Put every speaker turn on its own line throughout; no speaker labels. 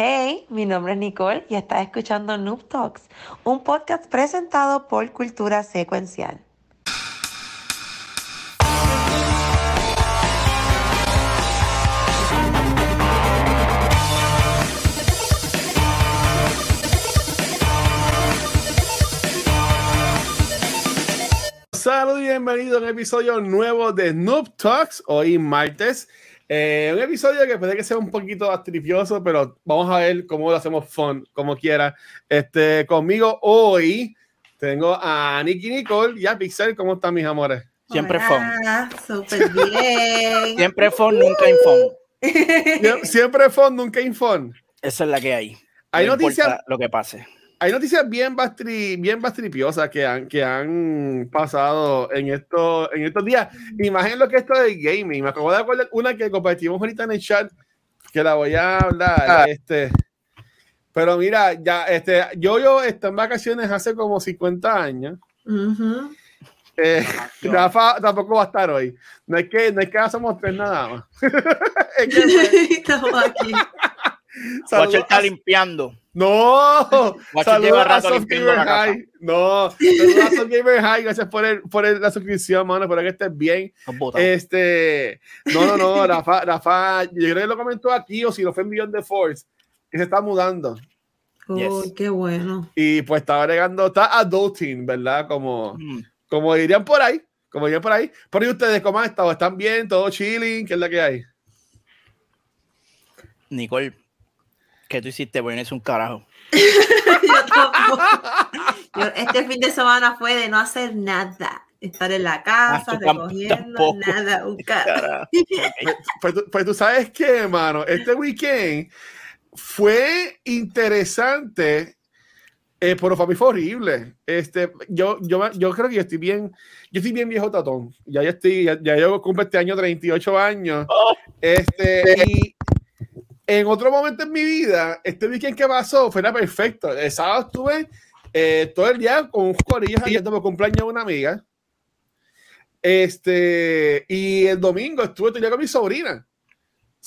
Hey, mi nombre es Nicole y estás escuchando Noob Talks, un podcast presentado por Cultura Secuencial.
Saludos y bienvenido a un episodio nuevo de Noob Talks, hoy martes. Eh, un episodio que puede que sea un poquito astripioso, pero vamos a ver cómo lo hacemos fun, como quiera. Este, conmigo hoy tengo a Nicky Nicole y a Pixel. ¿Cómo están mis amores?
Siempre
Hola, Súper bien.
Siempre fun, nunca infon.
Sie- Siempre fun, nunca infun.
Esa es la que hay.
Hay
No
noticias,
lo que pase.
Hay noticias bien, bastri, bien bastripiosas que han, que han pasado en, esto, en estos días. Imaginen lo que es esto de gaming. Me acabo de acordar una que compartimos ahorita en el chat, que la voy a hablar.
Ah.
Este, pero mira, ya, este, yo, yo estoy en vacaciones hace como 50 años.
Ujú.
Eh, Rafa tampoco va a estar hoy. No es que, no es que somos tres nada más. es que,
Estamos aquí.
Saludos
está limpiando.
No,
lleva rato limpiando
Gamer
la casa.
High. No, saludos a Gamer High. Gracias por, el, por el- la suscripción, mano. Espero que estés bien. Este, no, no, no, Rafa, Rafa, yo creo que lo comentó aquí o si lo fue en Beyond the Force, que se está mudando
Uy,
Yes.
qué bueno.
y pues está agregando, está adulting, ¿verdad? Como,
Mm.
como dirían por ahí, como dirían por ahí. Pero ¿y ustedes cómo han estado? ¿Están bien? ¿Todo chilling? ¿Qué es la que hay?
Nicole, ¿qué tú hiciste? Bueno, es un carajo.
Yo tampoco. Yo- este fin de semana fue de no hacer nada. Estar en la casa,
Ah, tú tam-
recogiendo,
tampoco.
nada, un cara.
Carajo.
Pues, pues tú, pues tú sabes que, hermano, este weekend fue interesante, eh, pero para mí fue horrible. Este, yo, yo, yo creo que yo estoy bien, yo estoy bien viejo tatón. Ya yo estoy, ya, ya yo cumplo este año 38 años.
Oh.
Este, y en otro momento en mi vida, este weekend que pasó fue era perfecto. El sábado estuve eh, todo el día con un corillo saliendo por cumpleaños de una amiga. Este, y el domingo estuve todo el día con mi sobrina.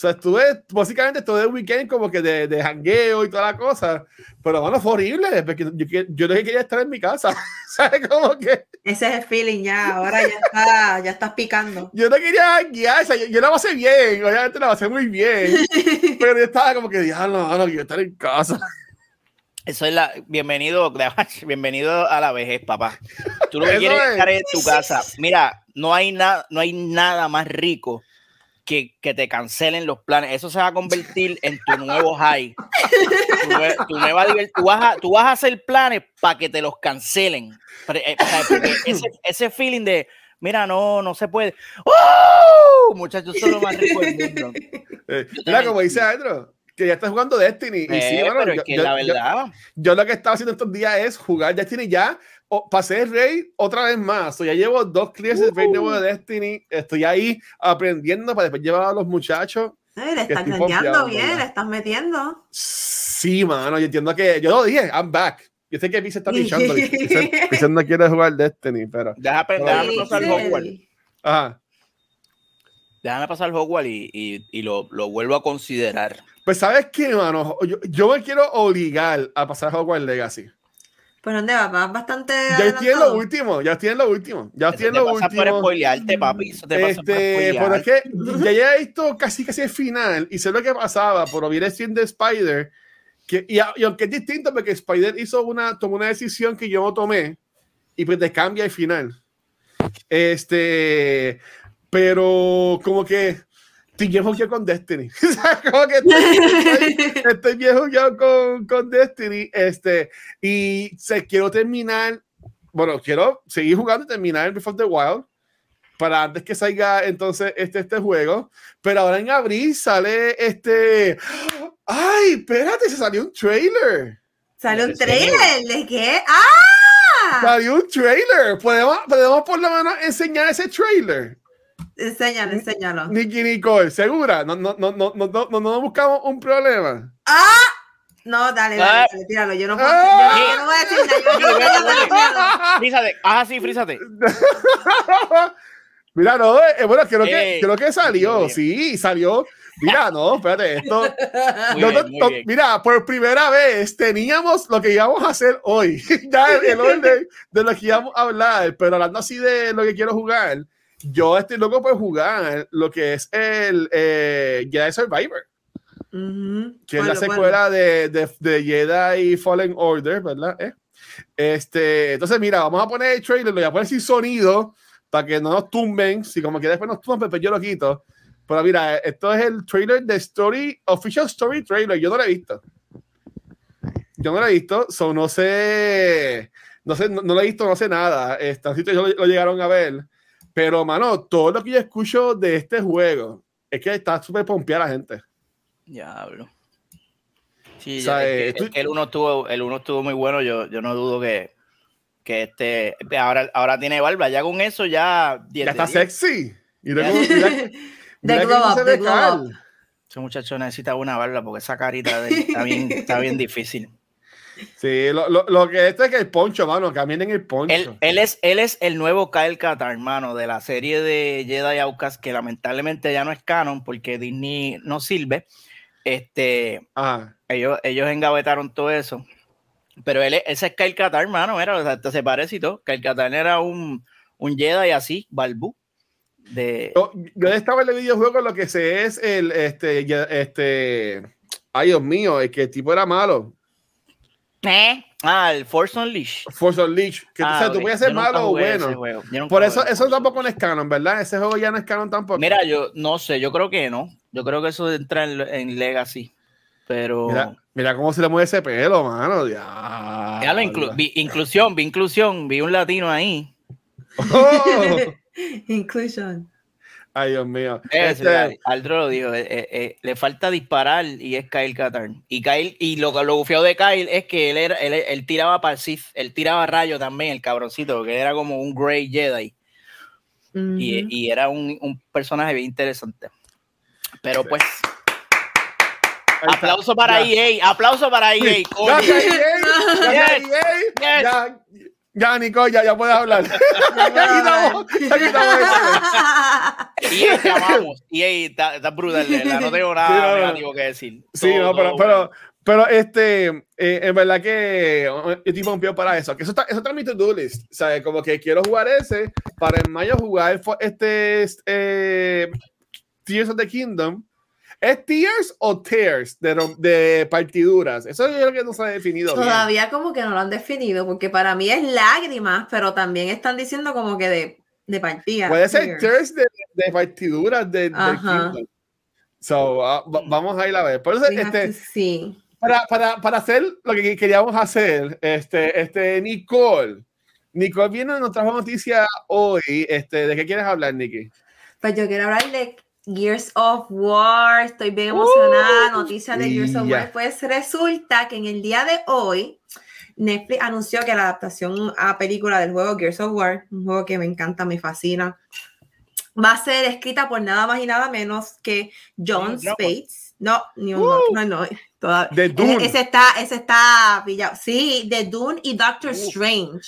O sea, estuve básicamente todo el weekend como que de, de jangueo y toda la cosa. Pero bueno, fue horrible, porque yo, yo, que quería estar en mi casa. ¿Sabes? Como que
Ese es el feeling ya. Ahora ya está, ya estás picando.
yo no quería janguear, o sea, yo, yo la pasé bien, obviamente la pasé muy bien. pero yo estaba como que, diablo, no, no quiero estar en casa.
Eso es la. Bienvenido, bienvenido a la vejez, papá. Tú lo que quieres
es.
es estar en tu casa. Mira, no hay nada, no hay nada más rico que, te cancelen los planes. Eso se va a convertir en tu nuevo high. Tu, nue- tu nueva tú, vas a, tú vas a hacer planes para que te los cancelen. Eh, ese, feeling de, mira, no, no se puede. ¡Oh! Muchachos, eso es lo más rico del mundo.
Mira, como dice. Andro, que ya estás jugando Destiny. y sí,
Eh,
bueno,
pero
yo,
es que
yo-
la
yo-
verdad.
yo lo que estaba haciendo estos días es jugar Destiny ya. O, pasé el raid otra vez más. O ya llevo dos clears del raid nuevo de Destiny. Estoy ahí aprendiendo para después llevar a los muchachos.
Ay, le estás
confiado,
bien,
¿verdad?
le estás metiendo.
Sí, mano. Yo entiendo que. Yo lo dije, I'm back. Yo sé que Pizza está pichando. Pizza no quiere jugar Destiny, pero.
Deja- déjame pasar el. Hogwarts.
Ajá.
Déjame pasar el Hogwarts y, y, y lo, lo vuelvo a considerar.
Pues, ¿sabes qué, mano? Yo, yo me quiero obligar a pasar Hogwarts Legacy.
¿Por dónde vas? ¿Vas bastante
Ya estoy en lo último. Ya estoy en lo último. Ya estoy en lo
pasa por
último.
spoilearte, papi. Eso te pasa por
Este, pero
spoilear.
es que ya ya he visto casi casi el final y sé lo que pasaba, pero viene siendo Spider. Que, y, y aunque es distinto, porque Spider hizo una, tomó una decisión que yo no tomé y pues te cambia el final. Este, pero como que estoy viejo yo con Destiny. Como que estoy, estoy- estoy viejo yo con, con Destiny. Este, y se quiero terminar. Bueno, quiero seguir jugando y terminar Before the Wild para antes que salga entonces este, este juego. Pero ahora en abril sale este. ¡Ay! Espérate, se salió un trailer.
Sale un trailer. ¿De qué? ¡Ah!
Salió un trailer. ¿Podemos, podemos por lo menos enseñar ese trailer.
Enséñalo, enséñalo.
Nicky Nicole, ¿segura? No, no, no, no, no, no, no, no buscamos un problema.
¡Ah! No, dale, dale,
Ah.
dale, tíralo. Yo no puedo.
Ah.
Yo, no, yo no voy a decir nada. Yo, yo, yo, yo, yo-
Frízate, haz así, frízate.
Mira, no, eh, bueno, creo que,
Eh,
creo que salió, sí, salió. Mira, no, espérate, esto.
Muy
no,
bien,
no, no,
bien.
mira, por primera vez teníamos lo que íbamos a hacer hoy. ya el, el orden de lo que íbamos a hablar, pero hablando así de lo que quiero jugar, yo estoy loco por jugar lo que es el eh, Jedi Survivor,
Ujú.
que es la secuela de, de, de Jedi Fallen Order, ¿verdad? Eh, Este, entonces, mira, vamos a poner el trailer, lo voy a poner sin sonido para que no nos tumben. Si como que después nos tumben, pues yo lo quito. Pero mira, esto es el trailer de Story, Official Story Trailer. Yo no lo he visto. Yo no lo he visto, so no sé, no sé, no, no lo he visto, no sé nada. Este, ellos lo, lo llegaron a ver. Pero, mano, todo lo que yo escucho de este juego es que está súper pompeada la gente.
Diablo. Sí,
O sea, eh,
es que-
tú-
es que el uno estuvo, el uno estuvo muy bueno. Yo, yo no dudo que, que este ahora, ahora tiene barba. Ya con eso ya 10
Ya está
10.
sexy. Mira
Ya.
cómo- mira-
De
mira
up.
Ese muchacho necesita una barba porque esa carita de está bien, está bien difícil.
Sí, lo, lo, lo que esto es que el poncho, mano, caminen el poncho.
Él, él, es, él es el nuevo Kyle Katarn, hermano, de la serie de Jedi Outcast, que lamentablemente ya no es canon porque Disney no sirve. Este,
Ajá.
ellos, ellos engavetaron todo eso. Pero él, es- ese es Kyle Katarn, hermano, mira, o sea, se parece y todo. Kyle Katarn era un, un Jedi así, balbú. De,
Yo, yo estaba en el videojuego lo que sé es el este este ay Dios mío, es que el tipo era malo.
Ah, el Force Unleashed.
Force Unleashed, que
Ah,
o sea, tú puedes ser malo o bueno. Por eso eso tampoco no es canon, ¿verdad? Ese juego ya no es canon tampoco.
Mira, yo no sé, yo creo que no. Yo creo que eso entra en, en Legacy. Pero.
mira, mira cómo se le mueve ese pelo, mano. Ya.
Ya lo inclu- vi inclusión, vi inclusión, vi un latino ahí.
Oh,
Inclusion.
Ay, Dios mío.
Ese,
Este,
Al- Aldro lo dijo, eh, eh, eh, le falta disparar y es Kyle Katarn. Y Kyle, y lo, lo bufeo de Kyle es que él, era, él, él tiraba para el Sith, él tiraba rayo también, el cabroncito, porque era como un Grey Jedi. y, era un, un personaje bien interesante. Pero pues, aplauso para
Ya.
EA, aplauso para EA.
Gracias, EA. Gracias,
Yes.
EA.
Yes.
Ya, ya, Nicole, ya, ya puedes hablar. ya quitamos, ya quitamos eso.
EA te amamos. EA está, está brutal, no tengo nada
Sí, no,
negativo que decir.
Sí,
Todo-
no, pero, pero, pero este, eh, en verdad que yo estoy pompeado para eso. Que eso está, eso está en mi to-do list. ¿sabes? Como que quiero jugar ese para en mayo jugar este eh, Tears of the Kingdom. ¿Es Tears o Tears de, de partiduras? Eso es lo que no se ha definido. bien.
Todavía como que no lo han definido, porque para mí es lágrimas, pero también están diciendo como que de, de partida.
Puede ser
Tears.
Tears de, de partiduras de,
Ajá.
So, ah, va- vamos a ir a ver. Por eso, este,
see.
para, para, para hacer lo que queríamos hacer, este, este, Nicole. Nicole viene, nos trajo noticia hoy. Este, ¿De qué quieres hablar, Nikki?
Pues yo quiero hablar de Gears of War, estoy bien emocionada,
Uh,
noticia de Gears of. War. Pues resulta que en el día de hoy Netflix anunció que la adaptación a película del juego Gears of War, un juego que me encanta, me fascina, va a ser escrita por nada más y nada menos que John. Spates. No, ni un
Uh.
no, no, toda-
De Dune.
Ese, ese está, ese está pillado. Sí, de Dune y Doctor
Uh.
Strange.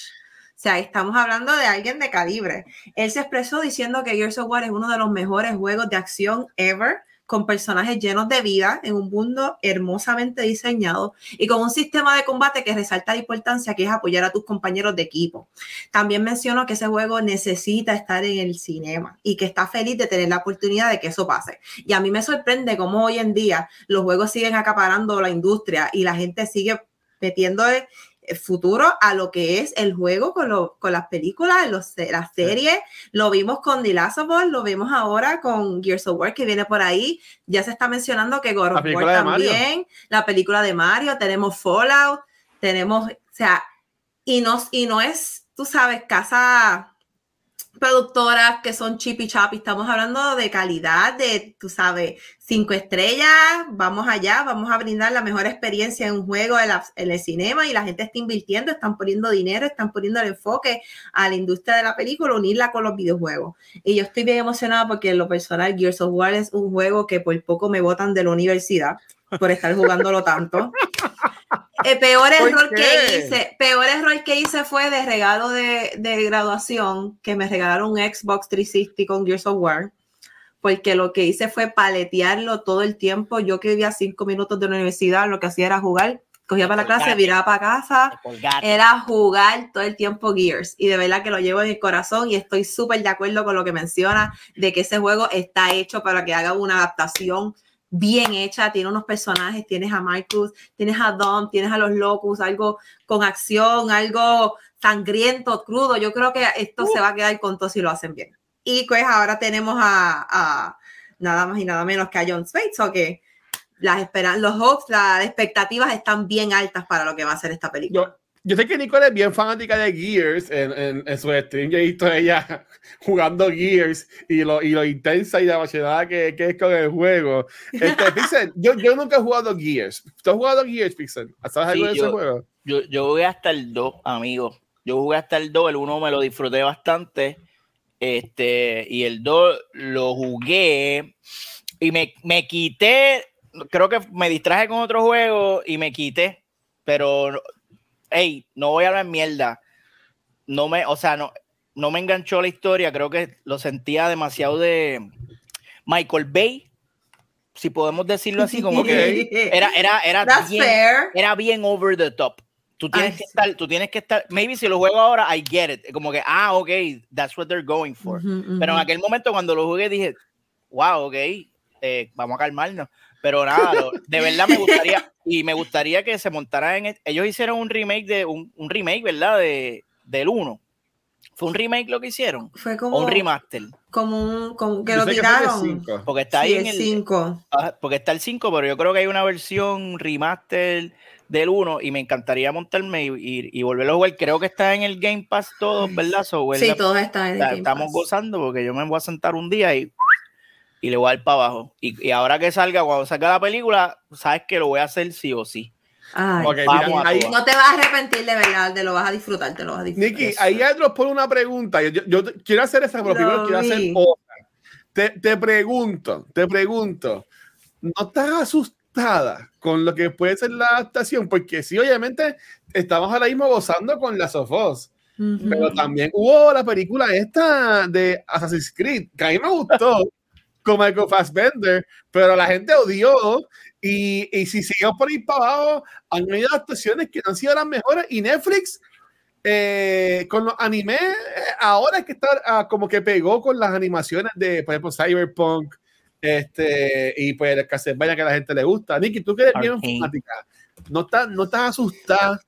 Sea, estamos hablando de alguien de calibre. Él se expresó diciendo que Gears of War es uno de los mejores juegos de acción ever, con personajes llenos de vida, en un mundo hermosamente diseñado y con un sistema de combate que resalta la importancia que es apoyar a tus compañeros de equipo. También mencionó que ese juego necesita estar en el cinema y que está feliz de tener la oportunidad de que eso pase. Y a mí me sorprende cómo hoy en día los juegos siguen acaparando la industria y la gente sigue metiendo futuro a lo que es el juego con, lo- con las películas, los, las series. Lo vimos con The Last of Us, lo vimos ahora con Gears of War que viene por ahí. Ya se está mencionando que God of War también, la película de Mario, tenemos Fallout, tenemos, o sea, y no, y no es, tú sabes, casa productoras que son chippy chapi, estamos hablando de calidad, de, tú sabes, cinco estrellas, vamos allá, vamos a brindar la mejor experiencia en un juego en, la- en el cinema y la gente está invirtiendo, están poniendo dinero, están poniendo el enfoque a la industria de la película, unirla con los videojuegos. Y yo estoy bien emocionada porque en lo personal Gears of War es un juego que por poco me botan de la universidad por estar jugándolo tanto. El peor
¿Por
error que hice, peor error que hice fue de regalo de, de graduación, que me regalaron un Xbox 360 con Gears of War. Porque lo que hice fue paletearlo todo el tiempo. Yo que vivía cinco minutos de la universidad, lo que hacía era jugar cogía para la clase, viraba para casa, era jugar todo el tiempo Gears. Y de verdad que lo llevo en el corazón y estoy súper de acuerdo con lo que menciona de que ese juego está hecho para que haga una adaptación bien hecha, tiene unos personajes, tienes a Marcus, tienes a Dom, tienes a los Locus, algo con acción, algo sangriento, crudo. Yo creo que esto se va a quedar con todo si lo hacen bien. Y pues ahora tenemos a, nada más y nada menos que a John Spates, ¿o qué? las esperan, los hopes, las expectativas están bien altas para lo que va a ser esta película.
Yo, sé que Nicole es bien fanática de Gears en, en, su stream. Yo he visto ella jugando Gears y lo, y lo intensa y la apasionada que, que, es con el juego. Este, Pixel, yo, yo nunca he jugado Gears. ¿Tú has jugado Gears, Pixel? ¿Sabes algo de ese juego?
Yo, yo jugué hasta el 2, amigo. Yo jugué hasta el 2, el 1 me lo disfruté bastante. Este, y el 2 lo jugué y me, me quité creo que me distraje con otro juego y me quité, pero, hey, no voy a hablar mierda. No me, o sea, no, no me enganchó la historia, creo que lo sentía demasiado de Michael Bay, si podemos decirlo así, como que era, era, era, bien, era bien over the top. Tú tienes que estar, tú tienes que estar, maybe si lo juego ahora, I get it, como que, ah, ok, that's what they're going for. Pero en aquel momento cuando lo jugué dije, wow, ok, eh, vamos a calmarnos. Pero nada, de verdad me gustaría, y me gustaría que se montara en. Ellos hicieron un remake de un, un remake, ¿verdad? De, del 1. ¿Fue un remake lo que hicieron?
Fue como.
un remaster.
Como un. Como que lo tiraron.
porque está ahí
en el 5.
Porque está el 5, pero yo creo que hay una versión remaster del 1 y me encantaría montarme y, y, volverlo a jugar. Creo que está en el Game Pass todos, ¿verdad?
sí, todos están en el Game
Estamos gozando porque yo me voy a sentar un día y y le voy a dar para abajo. Y, y, ahora que salga, cuando salga la película, sabes que lo voy a hacer sí o sí.
Ay, no te vas a arrepentir de verdad, te lo vas a disfrutar, te lo vas a disfrutar.
Nicky, ahí otros por una pregunta. Yo, yo, quiero hacer esa, pero primero quiero hacer otra. Te, te, pregunto, te pregunto, ¿no estás con lo que puede ser la adaptación? Porque sí, obviamente, estamos ahora mismo gozando con las Sofos. Pero también hubo la película esta de Assassin's Creed, que a mí me gustó con Michael Fassbender, pero la gente odió. Y, y si seguimos por ahí para abajo, han habido actuaciones que no han sido las mejores. Y Netflix, eh, con los animes, eh, ahora es que está ah, como que pegó con las animaciones de, por ejemplo, Cyberpunk. Este, y pues el Castlevania que a la gente le gusta. Nicky, tú que eres bien fanática, ¿no estás, ¿no estás asustada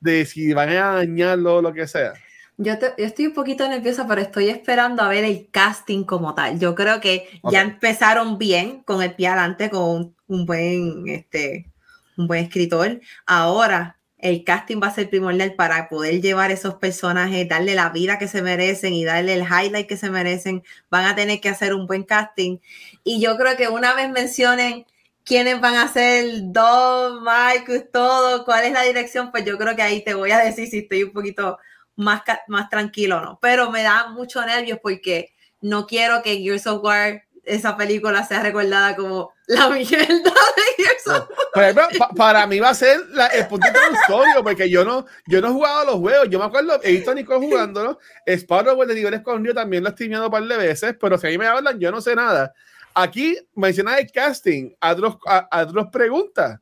de si van a dañarlo o lo que sea?
Yo, estoy un poquito nerviosa, pero estoy esperando a ver el casting como tal. Yo creo que ya empezaron bien con el pie adelante, con un, buen, este, un buen escritor. Ahora el casting va a ser primordial para poder llevar esos personajes, darle la vida que se merecen y darle el highlight que se merecen. Van a tener que hacer un buen casting. Y yo creo que una vez mencionen quiénes van a ser Don, Marcus, todo, cuál es la dirección, pues yo creo que ahí te voy a decir si estoy un poquito más, más tranquilo, ¿no? Pero me da mucho nervios porque no quiero que Gears of War, esa película, sea recordada como la mierda de Gears of
War. para mí va a ser el punto introductorio, porque yo no, yo no he jugado los juegos. Yo me acuerdo, he visto a Nico jugándolo. Sparrow de nivel escondido también lo he streameado un par de veces, pero si a mí me hablan, yo no sé nada. Aquí menciona el casting, a otras preguntas.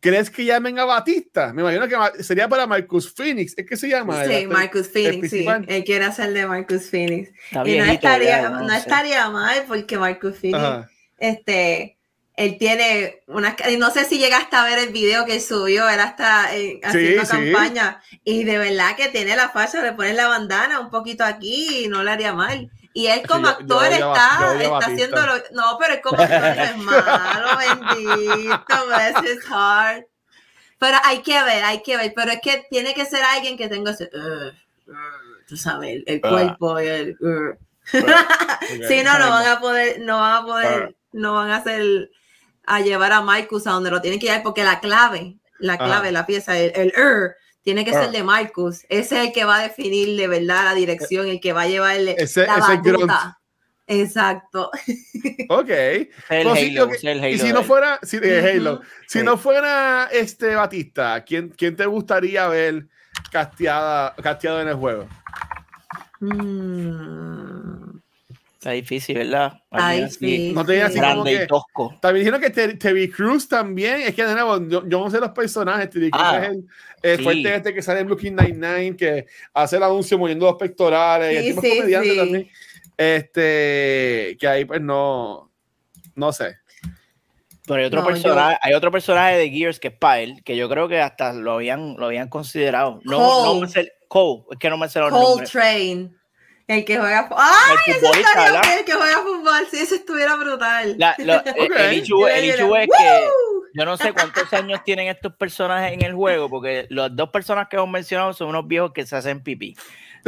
¿Crees que llamen a Batista? Me imagino que sería para Marcus Phoenix. ¿Es que se llama?
Sí, Marcus Phoenix, sí. Él quiere hacer de Marcus Phoenix. y no estaría, no, estaría mal porque Marcus Phoenix, este, él tiene una... Y no sé si llegaste a ver el video que subió, él está eh, haciendo campaña. Y de verdad que tiene la facha de poner la bandana un poquito aquí y no le haría mal. Y él como actor está, está haciendo lo, No, pero es como actor no es malo, bendito, bless his heart. Pero hay que ver, hay que ver. Pero es que tiene que ser alguien que tenga ese... Uh, uh, tú sabes, el, ah. cuerpo y el... Uh. si no, no van a poder, no van a poder, ah. no van a hacer a llevar a Marcus a donde lo tienen que llevar porque la clave, la clave, la pieza, el, el tiene que ser ah. de Marcus. Ese es el que va a definir de verdad la dirección, el que va a llevarle
ese,
la
batuta.
Exacto.
Ok. y si no fuera, si, Halo, si no fuera este Batista, ¿quién, quién te gustaría ver casteada, casteado en el juego?
Mm.
Está difícil, ¿verdad? Así,
sí.
No tenía así como
Grande
que.
y tosco.
También dijeron que Terry Cruz también. Es que de nuevo, yo, yo no sé los personajes. Terry Cruz
Ah,
es el, el
sí.
fuerte este que sale en Looking Nine-Nine, que hace el anuncio moviendo los pectorales. y el
Sí,
tipo es
sí,
comediante
sí.
también. Este, que ahí pues no. No sé.
Pero hay otro,
No,
personaje, hay otro personaje de Gears que es Pyle, que yo creo que hasta lo habían, lo habían considerado. No, no
Cole.
me sé, Cole, es que no me sé los
Cole
nombres.
Train. El que juega. fu- ¡Ay!
El
ese
futbolista,
estaría El que juega fútbol. Si ese estuviera brutal.
La- lo- eh,
Ok.
el hecho, el
diría,
es que yo no sé cuántos años tienen estos personajes en el juego, porque las dos personas que hemos mencionado son unos viejos que se hacen pipí.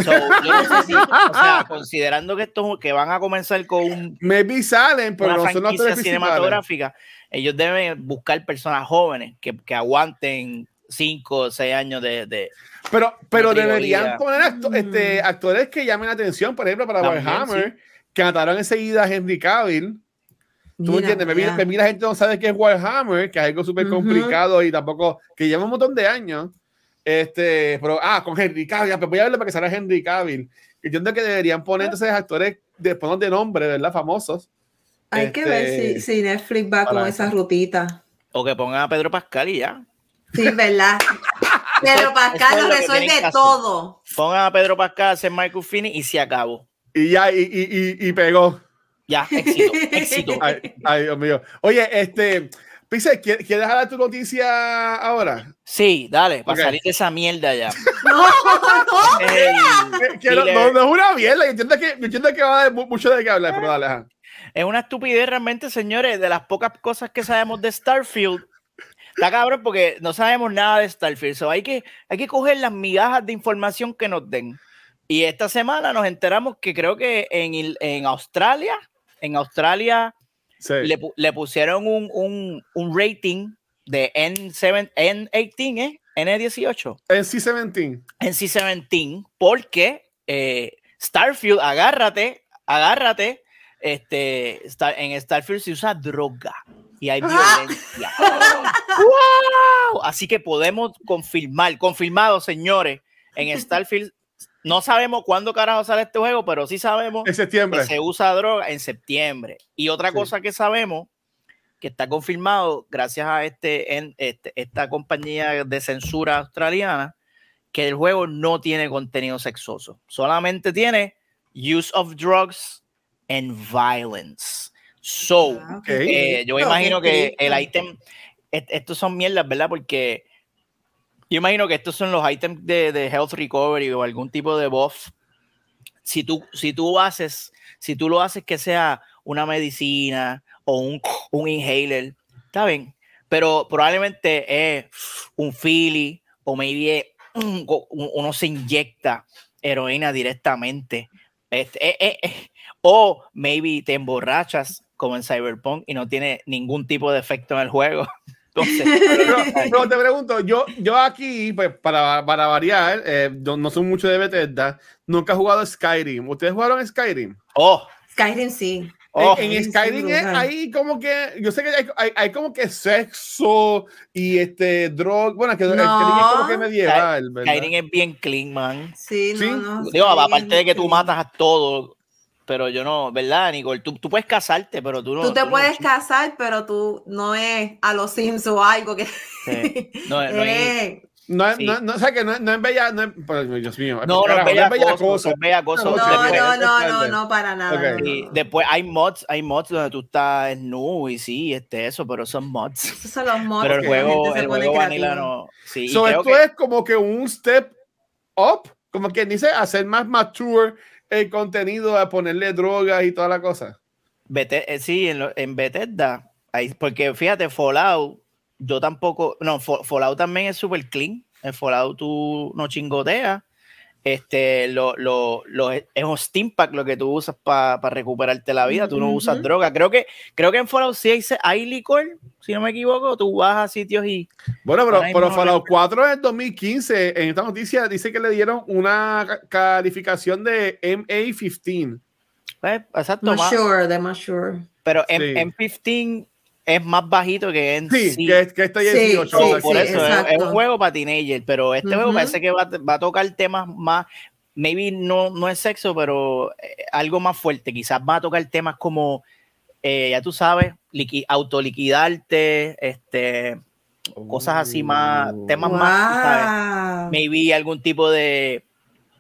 So, yo no sé si, o sea, considerando que estos que van a comenzar con un-
Maybe salen, pero
una
no son
franquicia
tres principales.
cinematográfica, ellos deben buscar personas jóvenes que, que aguanten 5 o 6 años de, de-
Pero, pero
de
deberían poner acto- este, actores que llamen la atención, por ejemplo, para
También,
Warhammer, que mataron enseguida a Henry Cavill. ¿Tú me
Mira,
entiendes? Me mira, me mira la gente no sabe qué es Warhammer, que es algo súper complicado y tampoco, que lleva un montón de años. Este, pero, ah, con Henry Cavill, pues voy a verlo para que salga Henry Cavill. Y yo entiendo que deberían poner entonces actores de, de nombre, ¿verdad? Famosos.
Hay que ver
Este,
si, si Netflix va con esa rutita.
o que pongan a Pedro Pascal y ya.
Sí, ¿verdad?
Eso
Pascal
es
lo resuelve todo.
Pongan a Pedro Pascal a hacer Michael Finney y se acabó.
Y ya, y, y, y, y pegó.
Ya, éxito, éxito.
Ay, ay, Dios mío. Oye, este, Pixel, ¿quieres quieres dar tu noticia ahora?
Sí, dale, para
Ok.
salir de esa mierda ya.
No, no.
El-
Que- que no, es una mierda, yo entiendo que, yo entiendo que va a haber mu- mucho de qué hablar, pero dale, ajá.
Es una estupidez realmente, señores, de las pocas cosas que sabemos de Starfield. Está cabrón porque no sabemos nada de Starfield. So hay, que, hay que coger las migajas de información que nos den. Y esta semana nos enteramos que creo que en, en Australia, en Australia
Sí.
le, le pusieron un, un, un rating de N7, N18, ¿eh? N18.
NC-17.
NC-17 porque eh, Starfield, agárrate, agárrate, este, en Starfield se usa droga y hay violencia. ¡Wow! Así que podemos confirmar, confirmado, señores, en Starfield no sabemos cuándo carajo sale este juego, pero sí sabemos
En septiembre.
que se usa droga en septiembre. Y otra
Sí.
cosa que sabemos, que está confirmado gracias a este, en, este- esta compañía de censura australiana, que el juego no tiene contenido sexoso. Solamente tiene use of drugs and violence. So,
Ah, ok.
eh, yo
No,
imagino que el ítem, est- estos son mierdas, ¿verdad? Porque yo imagino que estos son los ítems de, de health recovery o algún tipo de buff. Si tú, si tú haces, si tú lo haces que sea una medicina o un, un inhaler, está bien. Pero probablemente es un Philly o maybe uno se inyecta heroína directamente. Este, eh, eh, eh, o maybe te emborrachas como en Cyberpunk y no tiene ningún tipo de efecto en el juego. Entonces,
Pero, pero te pregunto, yo, yo aquí, pues, para, para variar, eh, yo no soy mucho de Bethesda, nunca he jugado Skyrim. ¿Ustedes jugaron Skyrim?
oh,
Skyrim sí.
oh,
en, en
sí,
Skyrim es ahí como que, yo sé que hay, hay, hay como que sexo y este droga, bueno, que
No.
Skyrim es como que medieval, ¿verdad?
Skyrim es bien clean, man.
Sí,
Sí.
no, no.
Digo, aparte de que tú matas a todo, pero yo no, ¿verdad, Nicole? Tú, tú puedes casarte, pero tú no.
Tú te
no-
puedes casar, pero tú no es a los Sims o algo que.
Sí. No, no
Eh,
No, es-
Sí.
no, no, o sea que no, no es bella, no es, pero, Dios mío,
No, no,
carajo,
es bella
bella
cosa, es bella cosa.
No,
no, no, no,
es
no, no, para nada.
Ok.
no,
y
no.
después hay mods, hay mods donde tú estás nu y sí, este, eso, pero son mods.
Esos son los mods
Pero el juego, el juego vanilla no. Sí,
So, esto
que-
es como que un step up, como quien dice, hacer más mature el contenido, a ponerle drogas y toda la cosa.
Bete- eh, sí, en, lo- en Bethesda, ahí- porque fíjate, Fallout, yo tampoco, no, Fa- Fallout también es súper clean. En Fallout tú no chingoteas. Este, lo, lo, lo- es un steam pack lo que tú usas para recuperarte la vida. Tú no usas droga. Creo que, creo que en Fallout sí hay, hay licor, si no me equivoco. Tú vas a sitios y.
Bueno, pero, pero Fallout 4 en 2015, en esta noticia dice que le dieron una ca- calificación de MA15.
pues, exacto, más-
Mature, de mature.
pero en,
Sí.
en 15 es más bajito que en
Sí,
sí.
que, que está
Sí,
18.
sí,
o sea,
por
sí,
eso es- un juego para teenager, pero este juego
Ujú.
parece que va, a- va a tocar temas más. maybe no, no es sexo, pero eh, algo más fuerte. Quizás va a tocar temas como, eh, ya tú sabes, liqui autoliquidarte, este, cosas así más, temas más. Maybe algún tipo de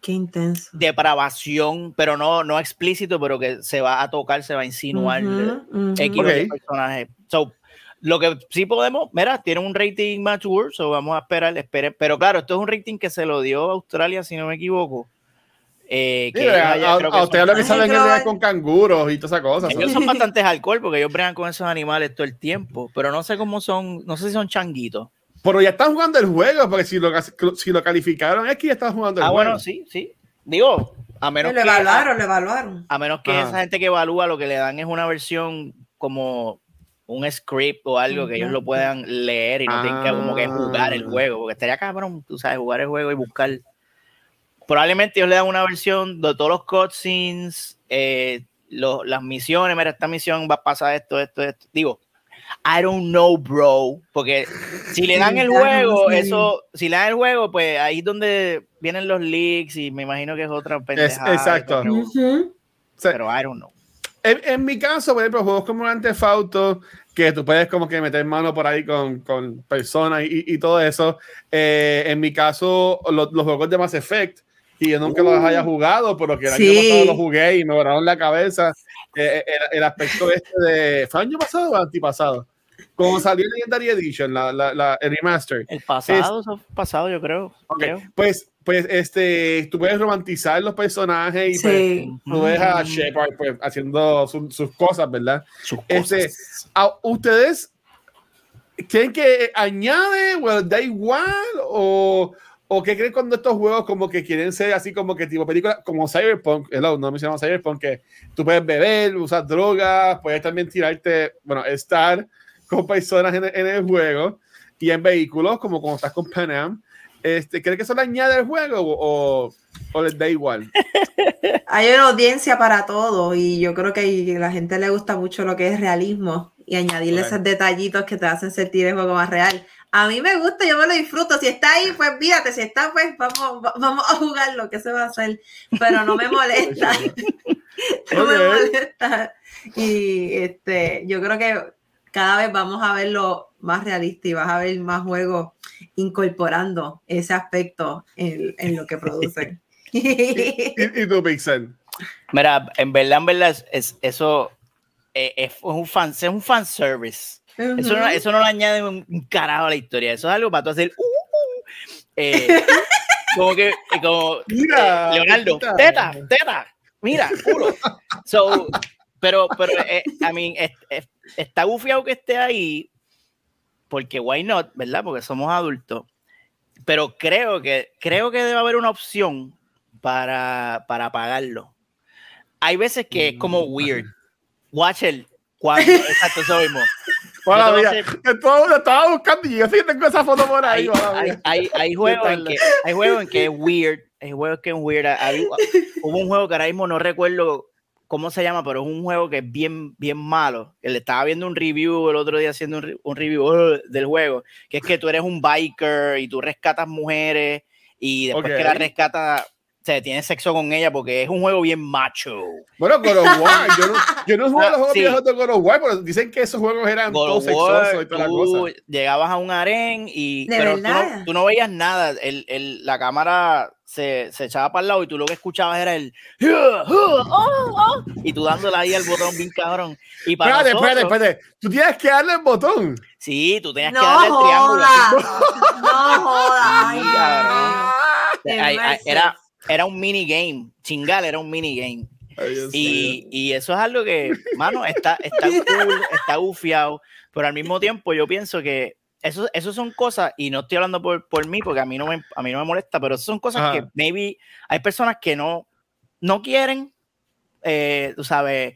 Qué intenso.
depravación, pero no, no explícito, pero que se va a tocar, se va a insinuar
Ujú, ujú.
X o Y
Ok.
personaje. So, lo que sí podemos, mira, tiene un rating mature, so vamos a esperar, esperen. Pero claro, esto es un rating que se lo dio a Australia, si no me equivoco. Eh, que allá
a,
creo que
a ustedes lo que saben es con canguros y todas esas cosas.
ellos son bastante alcohol porque ellos bregan con esos animales todo el tiempo, pero no sé cómo son, no sé si son changuitos.
Pero ya están jugando el juego, porque si lo, si lo calificaron es que ya están jugando el
Ah,
juego.
bueno, sí, sí. Digo, a menos que,
evaluaron, lo evaluaron.
a menos que
Ajá.
esa gente que evalúa lo que le dan es una versión como un script o algo que ellos lo puedan leer y no tengan que como que jugar el
Ah.
juego, porque estaría cabrón, tú sabes, jugar el juego y buscar. Probablemente ellos le dan una versión de todos los cutscenes, eh, lo- las misiones, mira, esta misión va a pasar esto, esto, esto. Digo, I don't know, bro, porque si le dan el juego, eso, si le dan el juego, pues ahí es donde vienen los leaks y me imagino que es otra pendejada.
exacto.
Pero.
O sea,
pero I don't know.
en, en mi caso, por ejemplo, juegos como Grand Theft Auto, que tú puedes como que meter mano por ahí con, con personas y, y todo eso. eh, en mi caso, lo- los juegos de Mass Effect, y yo nunca los haya jugado, pero que el año
Sí.
pasado los jugué y me volaron la cabeza. eh, el, el aspecto este de... ¿Fue año pasado o antipasado? Como salió Legendary Edition, la, la, la, el remaster.
El pasado, fue pasado, yo creo.
Pues, pues este, tú puedes romantizar los personajes y pues,
Sí.
tú ves a. Shepard pues, haciendo su- sus cosas, ¿verdad?
Sus
Este,
cosas.
¿a- ¿Ustedes creen que añade o da igual o, o qué creen cuando estos juegos como que quieren ser así como que tipo película como Cyberpunk, hello, no mencionamos Cyberpunk, que tú puedes beber, usar drogas, puedes también tirarte, bueno, estar con personas en, en el juego y en vehículos como cuando estás con Pan Am. Este, ¿Creen que eso le añade al juego o, les da igual?
Hay una audiencia para todo y yo creo que a la gente le gusta mucho lo que es realismo y añadirle esos detallitos que te hacen sentir el juego más real. A mí me gusta, yo me lo disfruto. Si está ahí, pues mírate, si está, pues vamos, va- vamos a jugarlo, que se va a hacer. Pero no me molesta. no me molesta. Y este, yo creo que cada vez vamos a verlo más realista y vas a ver más juegos incorporando ese aspecto en, en lo que producen.
¿Y, y tú, Pixel?
Mira, en verdad, en verdad, es, es- eso eh, es, un fan, es un Eso, no, eso no le añade un, un carajo a la historia. Eso es algo para tú hacer. uh, uh, eh, como que, eh, como
Mira,
eh, Leonardo,
teta.
teta, teta, mira, culo. So, pero, pero, eh, I mean, es- es- está bufiado que esté ahí, porque why not, ¿verdad? Porque somos adultos. Pero creo que, creo que debe haber una opción para, para pagarlo. Hay veces que es como weird. Watcher, cuando, exacto, eso mismo.
Hola,
Yo te voy a
mía.
hacer-
Que todo lo estaba buscando y yo sí tengo esa foto por ahí.
hay, hay, hay, hay juegos en que, hay juegos en que es weird. Hay juegos que es weird. Hubo un juego que ahora mismo no recuerdo cómo se llama, pero es un juego que es bien, bien malo. Le estaba viendo un review el otro día haciendo un, re- un review uh, del juego, que es que tú eres un biker y tú rescatas mujeres y después que la rescatas, o sea, tienes sexo con ella porque es un juego bien macho.
Bueno, God of War. Yo no, yo no juego
Ah,
los juegos
sí.
viejos de God of War, pero dicen que esos juegos eran
God
todos
War,
sexosos y toda la cosa.
llegabas a un harén y
¿De
pero tú no,
verdad?
tú no veías nada, el, el- la cámara se, se echaba para el lado y tú lo que escuchabas era el "Oh, oh", y tú dándole ahí al botón bien cabrón. Y para
Espérate,
nosotros,
espérate, espérate. Tú tienes que darle el botón.
sí, tú tenías
No
que darle el triángulo.
no joda, ay,
cabrón. Ay, era, era un minigame, chingal era un minigame. Y, y eso es algo que, mano, está, está cool, está bufiado, pero al mismo tiempo yo pienso que eso, eso son cosas, y no estoy hablando por, por mí, porque a mí, no me, a mí no me molesta, pero eso son cosas
Ajá.
que maybe hay personas que no, no quieren, eh, tú sabes,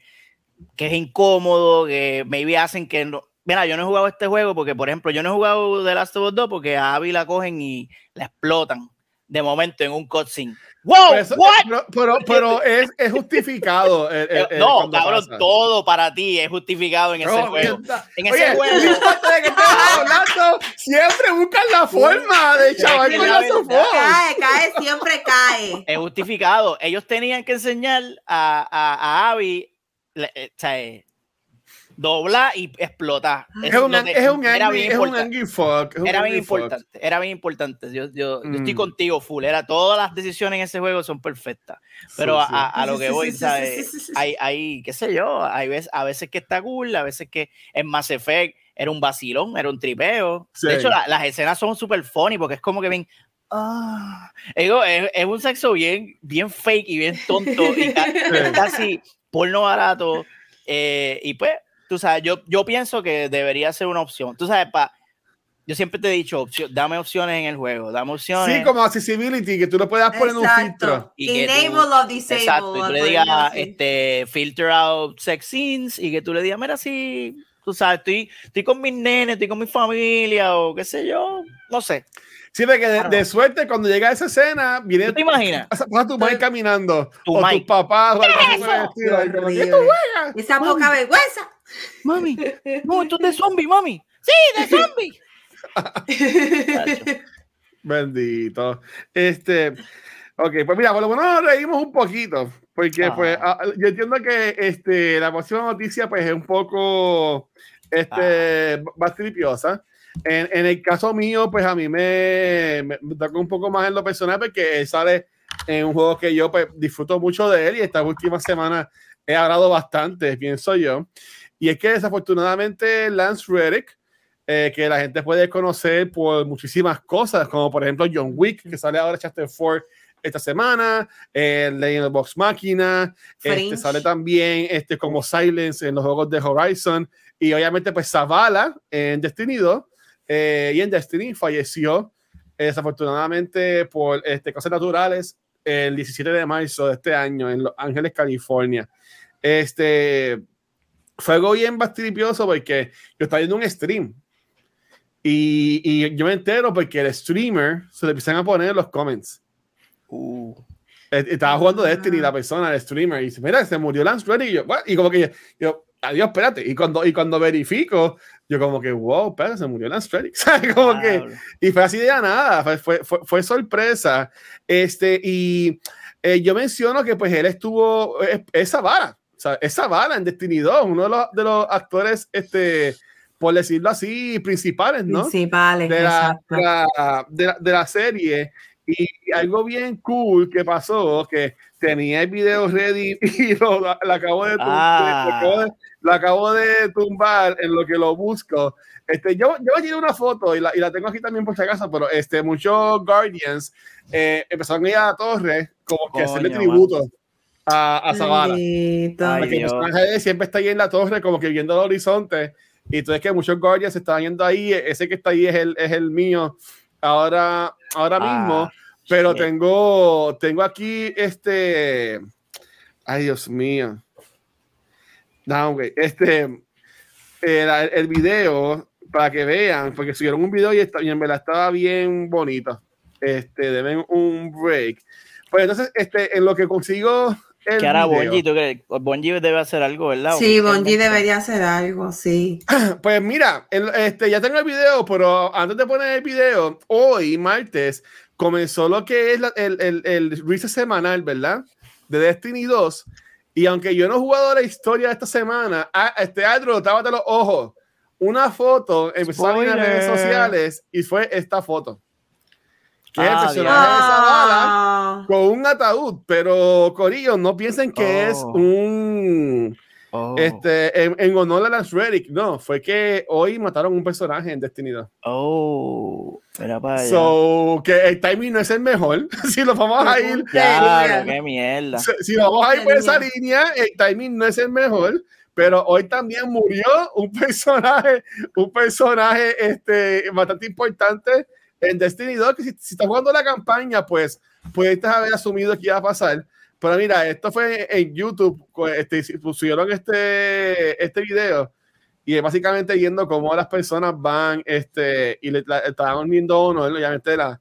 que es incómodo, que maybe hacen que no... Mira, yo no he jugado este juego porque, por ejemplo, yo no he jugado The Last of Us 2 porque a Abby la cogen y la explotan. De momento en un cutscene. ¡Wow!
Pero, eso-
what?
pero, pero, pero es, es justificado. el- el- el-
no,
Eh,
cabrón,
pasa.
todo para ti es justificado en ese
No,
juego. En ese
Oye,
juego.
de estás hablando, siempre buscan la forma de chaval
que
con
la
Cae, cae, siempre cae.
Es justificado. Ellos tenían que enseñar a, a, a Abby, le- eh, o sea, eh, doblar y explotar.
Es un,
no te-
es un
era
angry,
bien
es un angry fuck. es un
Era bien
fuck.
importante, era bien importante. Yo, yo, yo estoy
Mm.
contigo, full. Era, todas las decisiones en ese juego son perfectas. Pero
Sí, sí.
a, a lo que voy, ¿sabes? Hay, hay, qué sé yo, hay veces, a veces que está cool, a veces que en Mass Effect era un vacilón, era un tripeo.
Sí.
De hecho, la- las escenas son súper funny porque es como que ven. Ah, digo, es, es un sexo bien, bien fake y bien tonto y ca- es casi porno barato. eh, y pues, tú sabes, yo, yo pienso que debería ser una opción. Tú sabes, pa, yo siempre te he dicho, opcio- dame opciones en el juego, dame opciones.
Sí, como accessibility, que tú le puedas poner un filtro.
Exacto.
Y que
Enable
tú-
o disable.
Exacto, y tú le digas, este, filter out sex scenes y que tú le digas, mira, sí, tú sabes, estoy, estoy con mis nenes, estoy con mi familia o qué sé yo, no sé.
Sí, de que de, de suerte, cuando llega esa escena, viene
¿Tú te imaginas?
pasa, pasa tu madre caminando,
Tu
o
Mike.
tus papás, o algo así
Eso.
¿qué tú juegas?
Esa poca vergüenza.
Mami, no, esto es de zombie, mami. Sí, de zombie.
Bendito. Este, ok, pues mira, por lo menos nos reímos un poquito, porque
Ah.
pues a- yo entiendo que este, la próxima noticia pues es un poco este, más tripiosa. En, en el caso mío, pues a mí me, me, me toca un poco más en lo personal porque él sale en un juego que yo pues disfruto mucho de él y esta última semana he hablado bastante, pienso yo. Y es que desafortunadamente Lance Reddick, eh, que la gente puede conocer por muchísimas cosas, como por ejemplo John Wick, que sale ahora Chapter 4 esta semana, eh, Legend of Box Máquina, este, sale también este, como Silence en los juegos de Horizon, y obviamente pues Zavala en Destiny 2, eh, y en Destiny falleció eh, desafortunadamente por este, cosas naturales el 17 de marzo de este año en Los Ángeles, California. Este fue algo bien bastidipioso porque yo estaba viendo un stream y, y yo me entero porque el streamer se le empiezan a poner en los comments.
Uh,
Eh, Estaba jugando
Ah.
Destiny la persona, el streamer, y dice, mira, se murió Lance Reddick. Y, yo, "What?". y como que yo, yo, adiós, espérate. Y cuando, y cuando verifico, yo como que, wow, espérate, se murió Lance Reddick. ¿Sabes? Como que, y fue así de la nada, fue, fue, fue, fue sorpresa. Este, y eh, yo menciono que pues él estuvo, es- esa vara, o sea, esa vara en Destiny 2, uno de los, de los actores, este, por decirlo así, principales, ¿no?
Principales,
de la,
exacto.
de la- de la- de la serie. Y algo bien cool que pasó, que tenía el video ready y lo, lo acabo de, tum-
Ah.
lo acabo de- lo acabo de tumbar en lo que lo busco. Este, yo, yo tiré una foto y la, y la tengo aquí también por si acaso, pero este, muchos Guardians eh, empezaron a ir a la torre como que hacerle
Coño,
tributo a, a Zavala.
Ay,
Porque el
Dios.
personaje él siempre está ahí en la torre, como que viendo el horizonte. Y entonces que muchos Guardians se estaban yendo ahí. Ese que está ahí es el, es el mío ahora, ahora mismo.
Ah,
Pero
shit.
tengo, tengo aquí este. Ay, Dios mío. No, güey. Este. El, el video, para que vean, porque subieron un video y, está, y en verdad estaba bien bonito. Este, deben un break. Pues entonces, este, en lo que consigo. El
Que ahora
video-
Bungie, ¿tú crees? Bungie debe hacer algo, ¿verdad?
Sí. Bungie debería hacer algo, sí.
Pues mira, el- este, ya tengo el video, pero antes de poner el video, hoy, martes, comenzó lo que es la- el, el, el release semanal, ¿verdad? De Destiny 2. Y aunque yo no he jugado la historia de esta semana, a, este Andrew, tápate los ojos. Una foto empezó a salir en las redes sociales y fue esta foto. Que es el personaje de Zavala con un ataúd, pero Corillo, no piensen que es
Oh.
un
Oh,
este, en, en honor a Lance Reddick, no, fue que hoy mataron un personaje en Destiny 2.
oh, mira para allá.
So, que el timing no es el mejor. si lo vamos a ir,
Claro, qué mierda.
si, si vamos a ir por esa línea, el timing no es el mejor. Pero hoy también murió un personaje, un personaje este, bastante importante en Destiny 2, que si, si estás jugando la campaña, pues pudiste haber asumido que iba a pasar. Pero mira, esto fue en YouTube, co- este, pusieron este, este video y es básicamente viendo cómo las personas van este, y le la- estaban viendo honor, obviamente la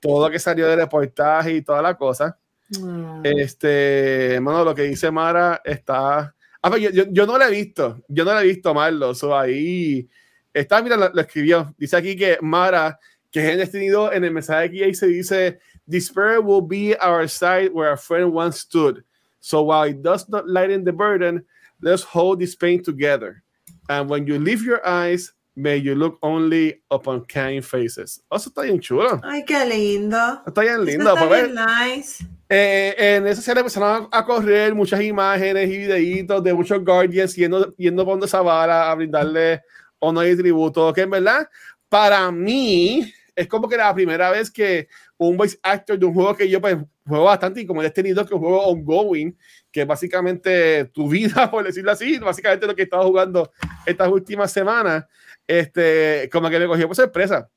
todo lo que salió de reportaje y toda la cosa.
Mm.
Este, bueno, lo que dice Mara está. Ah, pues yo, yo, yo no lo he visto, yo no lo he visto, Marlo. So ahí está, mira, lo, lo escribió. Dice aquí que Mara, que es en 2, en el mensaje que ahí se dice: Despair will be our side where a friend once stood. So while it does not lighten the burden, let's hold this pain together. And when you leave your eyes, may you look only upon kind faces. Oh, eso está bien chulo.
Ay, qué lindo.
Está bien
Eso
lindo.
está bien nice.
eh, en esa serie empezaron a, correr muchas imágenes y videitos de muchos Guardians yendo, yendo por esa vara a brindarle honor y tributo. Que en verdad, para mí, es como que la primera vez que un voice actor de un juego que yo pues, juego bastante y como he tenido que un juego ongoing, que es básicamente tu vida, por decirlo así, básicamente lo que he estado jugando estas últimas semanas, este, como que me cogió por sorpresa.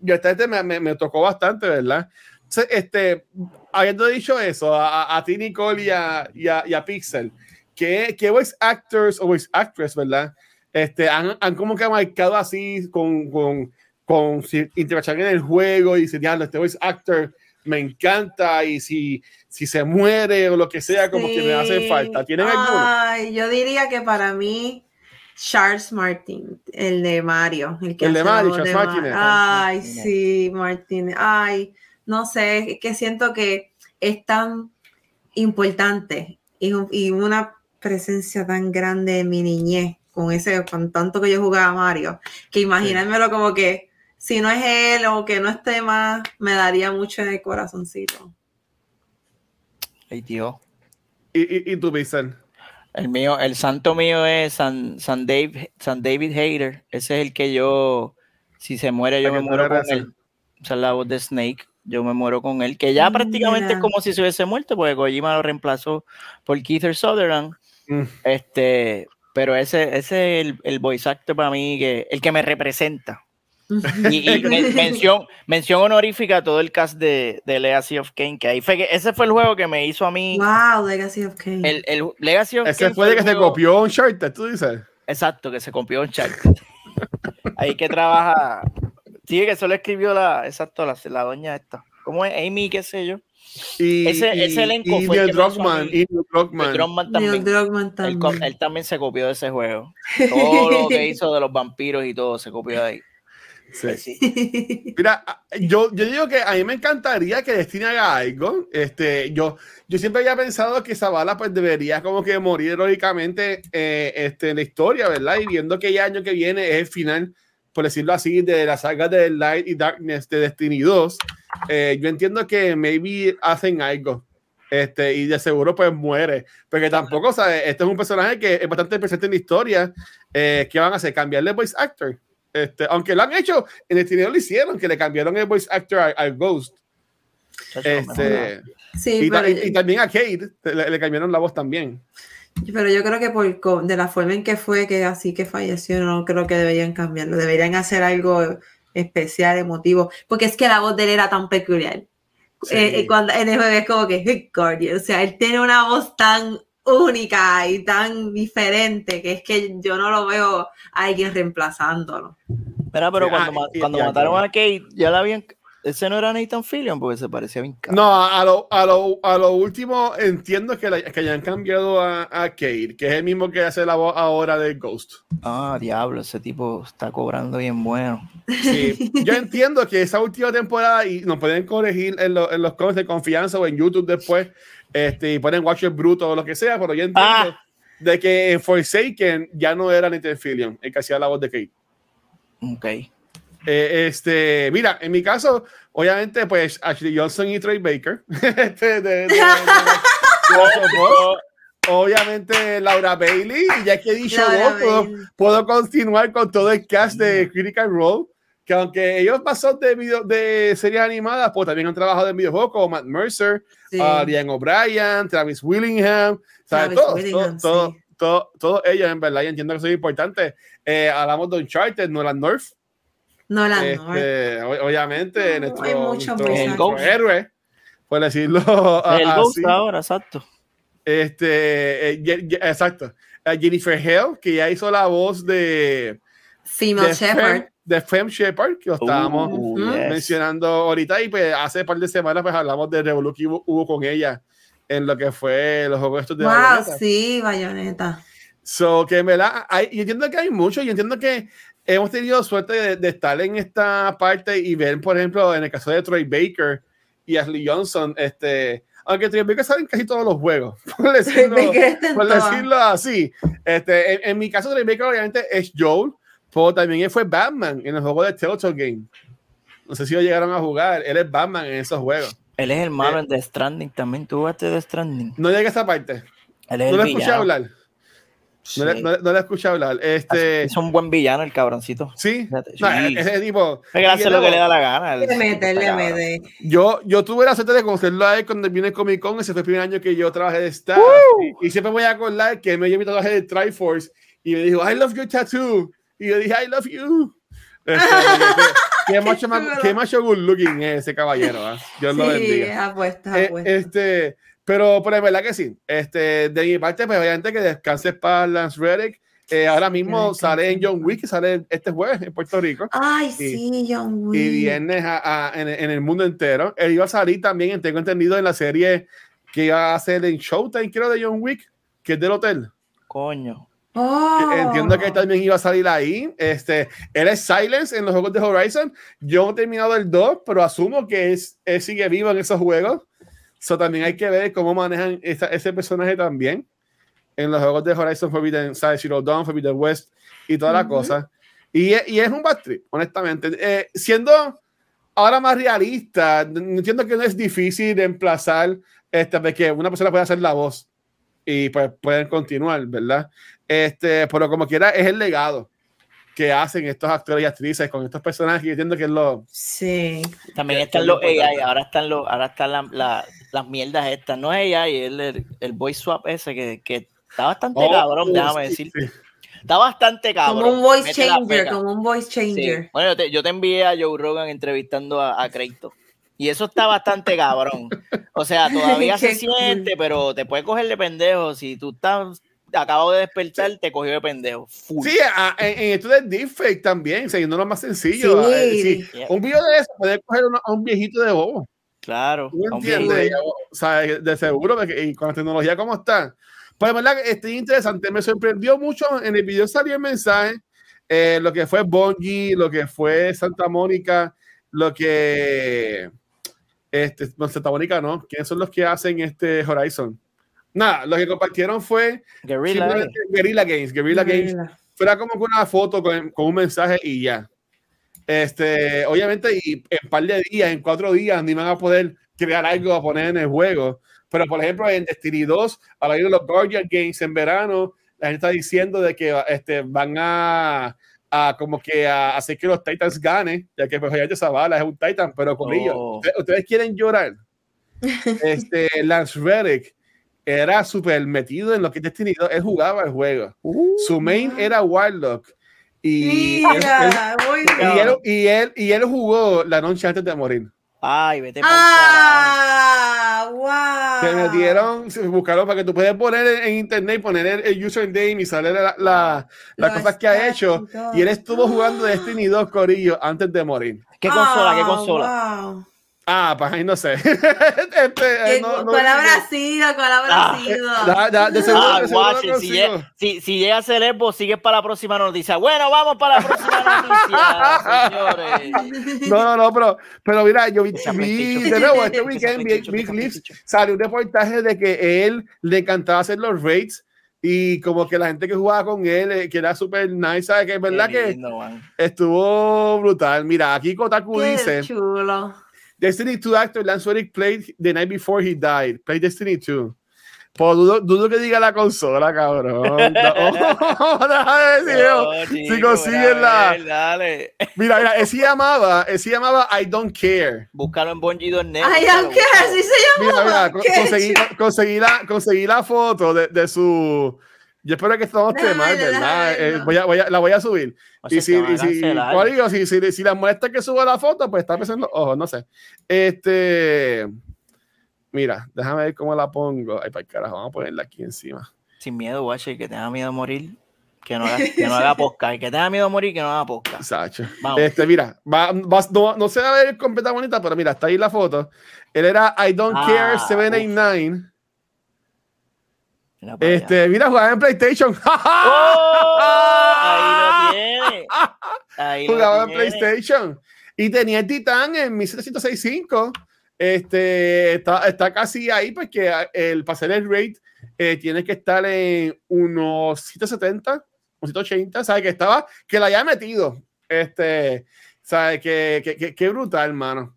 Yo esta gente me, me, me tocó bastante, ¿verdad? Entonces, este, habiendo dicho eso, a, a- ti, Nicole, y a, y a, y a Pixel, ¿qué, ¿qué voice actors o voice actress, verdad? Este, han, han como que marcado así con, con, con si interacción en el juego y si diablo, este voice actor me encanta y si, si se muere o lo que sea, como que me hace falta. ¿Tienen alguno?
Ay, yo diría que para mí, Charles Martin, el de Mario. El, que
El de Mario, Charles
de
Martinet.
Ay,
Martinet.
sí, Martin. Ay, no sé, es que siento que es tan importante y, un- y una presencia tan grande en mi niñez con ese, con tanto que yo jugaba a Mario, que imaginármelo como que si no es él o que no esté más, me daría mucho en el corazoncito.
Ay, tío.
¿Y, y, y tú, Pixel?
El mío, el santo mío es San, San, Dave, San David Hater. Ese es el que yo, si se muere, yo me muero con él. Esa es la voz de Snake. Yo me muero con él. Que ya prácticamente es como si se hubiese muerto, porque Kojima lo reemplazó por Keith Sutherland.
Mm.
Este, pero ese, ese es el, el voice actor para mí, que, el que me representa. Y, y men- mención, mención honorífica a todo el cast de, de Legacy of Kane, que ahí fue que ese fue el juego que me hizo a mí.
Wow, Legacy of Kane.
El, el Legacy of
Ese
Kain
fue de que
el
se
juego-
copió un shirt, tú dices.
Exacto, que se copió un chat. Ahí que trabaja. Sí, que solo escribió la, exacto, la, la doña esta. ¿Cómo es? Amy, qué sé yo.
Y,
Ese-
y-
ese elenco
y
fue el mí.
y Neil Druckmann.
El también.
Druckmann también.
él también se copió de ese juego. Todo lo que hizo de los vampiros y todo se copió de ahí.
Sí.
Sí.
Mira, yo, yo digo que a mí me encantaría que Destiny haga algo. Este, yo, yo siempre había pensado que Zavala pues debería como que morir heroicamente eh, este, en la historia, ¿verdad? Y viendo que ya año que viene es el final, por decirlo así, de la saga de Light y Darkness de Destiny 2, eh, yo entiendo que maybe hacen algo. Este, y de seguro pues muere, porque tampoco, ¿sabes? Este es un personaje que es bastante presente en la historia. Eh, ¿Qué van a hacer? ¿Cambiarle voice actor? Este, aunque lo han hecho, en el cine lo hicieron, que le cambiaron el voice actor al, Ghost. Este,
Sí,
y,
pero,
y- y también a Kate le, le cambiaron la voz también.
pero yo creo que por, de la forma en que fue, que así que falleció, no creo que deberían cambiarlo. Deberían hacer algo especial, emotivo, porque es que la voz de él era tan peculiar.
Sí.
Eh, eh, cuando en el juego es como que "Hey, Guardian", o sea, él tiene una voz tan única y tan diferente que es que yo no lo veo a alguien reemplazándolo.
Mira, pero cuando,
ah,
ma- cuando mataron a Kate, ya la habían. Ese no era Nathan Fillion porque se parecía bien. cabrón.
No, a lo, a lo, a lo último entiendo que, la- que hayan cambiado a, a Kate, que es el mismo que hace la voz ahora del Ghost.
Ah, diablo, ese tipo está cobrando bien bueno.
Sí, yo entiendo que esa última temporada, y nos pueden corregir en, lo- en los comments de confianza o en YouTube después, este, y ponen Watcher Bruto o lo que sea, pero yo entiendo
Ah.
de que en Forsaken ya no era Nathan Fillion el que hacía la voz de Kate.
Ok.
Eh, este, mira, en mi caso, obviamente, pues Ashley Johnson y Trey Baker. este, de- de- de-. Obviamente Laura Bailey, y ya que he dicho dos, puedo, puedo continuar con todo el cast de Critical Role, que aunque ellos pasan de, video, de series animadas, pues también han trabajado en videojuegos como Matt Mercer,
Sí.
uh, Liam O'Brien, Travis Willingham, ¿sabes?
Travis
Todos,
Willingham,
todos,
sí.
todos, todos ellos, en verdad, y entiendo que son importantes. Eh, hablamos de Uncharted, Nolan North,
No la
este, o- obviamente,
No,
nuestro,
hay muchos
nuestro- héroe, por decirlo
el Ghost
así.
ahora, exacto.
Este, eh, Ye- Ye- exacto. Eh, Jennifer Hale, que ya hizo la voz de,
Female.
Fern de Fem Shepard, que lo estábamos
Uh, yes.
mencionando ahorita, y pues hace un par de semanas pues hablamos de Revolu que hubo, hubo con ella en lo que fue los juegos estos de
Wow,
Bayonetta.
sí, bayoneta.
So, que en verdad, hay, yo entiendo que hay mucho, yo entiendo que hemos tenido suerte de, de estar en esta parte y ver, por ejemplo, en el caso de Troy Baker y Ashley Johnson, este, aunque Troy Baker sale en casi todos los juegos, por decirlo, por decirlo así. Este, en, en mi caso, Troy Baker obviamente es Joel, pero también él fue Batman en el juego de Telltale Game. No sé si lo llegaron a jugar, él es Batman en esos juegos.
Él es el malo
Eh.
en The Stranding también. ¿Tú jugaste The Stranding?
No llega a esa parte.
Él es
No lo
el
escuché hablar. No, le,
Sí.
no, no le escuché hablar. Este,
Es un buen villano el cabroncito.
sí, No,
sí.
ese tipo.
Hace lo que le da la gana.
Le mete, le mete.
Yo, yo tuve la suerte de conocerlo a él cuando vine Comic Con, ese fue el primer año que yo trabajé de staff. Y, y siempre me voy a acordar que él me dio mi tatuaje de Triforce y me dijo, I love your tattoo. Y yo dije, I love you. Este, qué, qué macho, ma- qué macho good looking es ese caballero. ¿ah? Dios lo
Sí,
bendiga.
apuesta,
Eh,
apuesta.
este, pero, pero es verdad que sí. Este, de mi parte, pues obviamente que descanse para Lance Reddick. Eh, ahora mismo sale en John Wick, que sale este jueves en Puerto Rico.
Ay,
sí.
sí, John Wick.
y viernes a- a- en, en el mundo entero. Él iba a salir también, tengo entendido, en la serie que iba a hacer en Showtime, creo, de John Wick, que es del hotel.
Coño.
Oh.
Entiendo que también iba a salir ahí. Este, él es Silence en los juegos de Horizon. Yo he terminado el 2, pero asumo que es, él sigue vivo en esos juegos. So, también hay que ver cómo manejan esa- ese personaje también en los juegos de Horizon Forbidden, ¿sabes? Zero Dawn, Forbidden West y toda la
Ujú.
cosa. Y, y es un bad trip, honestamente. Eh, siendo ahora más realista, entiendo que no es difícil de emplazar este, de que una persona pueda hacer la voz y pues pueden continuar, ¿verdad? Este, pero como quiera, es el legado que hacen estos actores y actrices con estos personajes. Y entiendo que es lo.
Sí.
También están los
es lo
AI, ahora están los, ahora están la- la- las mierdas estas. No es AI, es el, el voice swap ese que, que está bastante
Oh,
cabrón, déjame
sí,
decirte.
sí.
Está bastante cabrón.
Como un voice changer, como un voice
Sí.
changer.
Bueno, yo te, yo te envié a Joe Rogan entrevistando a, a Kratos. Y eso está bastante cabrón. O sea, todavía se siente, pero te puede coger de pendejo. Si tú estás acabo de despertar, te cogió de pendejo. Full.
Sí, a- en, en esto de deepfake también, siguiendo lo más sencillo.
Sí.
sí.
Yeah.
Un video de eso puede coger a un viejito de bobo.
Claro.
¿Tú entiendes? O sea, de seguro, porque- y con la tecnología como está. Pues, verdad, que este interesante. Me sorprendió mucho. En el video salió el mensaje. eh, lo que fue Bungie, lo que fue Santa Mónica, lo que. Este, no, Santa Mónica no. ¿Quiénes son los que hacen este Horizon? Nada, lo que compartieron fue
Guerrilla.
simplemente Guerrilla Games. Guerrilla Games fuera como una foto con, con un mensaje y ya. Este, obviamente, y en un par de días, en cuatro días, ni van a poder crear algo a poner en el juego. Pero, por ejemplo, en Destiny 2, a la de los Guardian Games en verano, la gente está diciendo de que este, van a, a como que a hacer que los Titans ganen, ya que pues ya Zavala es un Titan, pero con ellos,
Oh.
¿ustedes, ustedes quieren llorar. Este, Lance Reddick era súper metido en lo que es Destiny 2, él jugaba el juego.
Uh,
Su main era Warlock. Y, él,
muy
él-
bien.
y, él, y, él, y él jugó la noche antes de morir.
Ay, vete pa'l
Ah, wow.
Se metieron, se buscaron para que tú puedas poner en, internet, poner el, el username y sale la, la, las
Los
cosas que ha hecho.
y
él estuvo jugando Destiny 2 Corillo antes de morir.
¿Qué consola? ¿Qué
Ah,
consola?
wow.
Ah, pues ahí no sé. Este,
¿Qué-
eh, no- no-
¿Cuál habrá sido? ¿Cuál habrá
Ah,
sido?
Da- da- de seguro,
Ah,
de seguro
guache, si, llega, si, si llega a ser Evo, sigues para la próxima noticia. Bueno, vamos para la próxima noticia, señores.
No, no, no, pero, pero mira, yo vi, vi de nuevo este weekend, vi, vi clips, salió un reportaje de que él le encantaba hacer los raids y como que la gente que jugaba con él, eh, que era súper nice, ¿sabes? Que es verdad
Qué
que
lindo, man.
estuvo brutal. Mira, aquí Kotaku
Qué
dice,
chulo.
Destiny 2 actor Lance Reddick played the night before he died. Played Destiny 2. Pues dudo, dudo que diga la consola, cabrón. No, decir.
No,
si consiguen la-
a ver, Dale.
Mira, mira, ese llamaba, ese llamaba I don't care.
Búscalo en Bungie.net. Búscalo,
aunque
búscalo.
así se
Mira,
llama.
mira, con-
Qué
conseguí, la, conseguí la foto de, de su. Yo espero que esto no esté
Déjame
mal,
verlo,
¿verdad? Eh, voy a, voy a- la voy a subir.
O sea,
Y si, y si,
cancelar.
¿cuál digo? si, si, si la muestra que suba la foto, pues está pensando, ojo, no sé. Este. Mira, déjame ver cómo la pongo. Ay, para el carajo, vamos a ponerla aquí encima.
Sin miedo, guache, que tenga miedo a morir. Que no haga, que no haga. El que tenga miedo a morir, que no haga podcast.
Sacho.
Vamos.
Este, mira, va, va- no, no se va a ver completa bonita, pero mira, está ahí la foto. Él era I Don't
Ah,
Care 789. Este, mira, jugaba en PlayStation.
¡Oh! Ahí lo tiene. Ahí lo
jugaba en. PlayStation. Y tenía el Titan en 1765. Este, está, está casi ahí porque el hacer el rate eh, tiene que estar en unos 170, unos 180, ¿sabes? Que estaba, que la haya metido. Este, ¿sabes? Que, que, que, que brutal, hermano.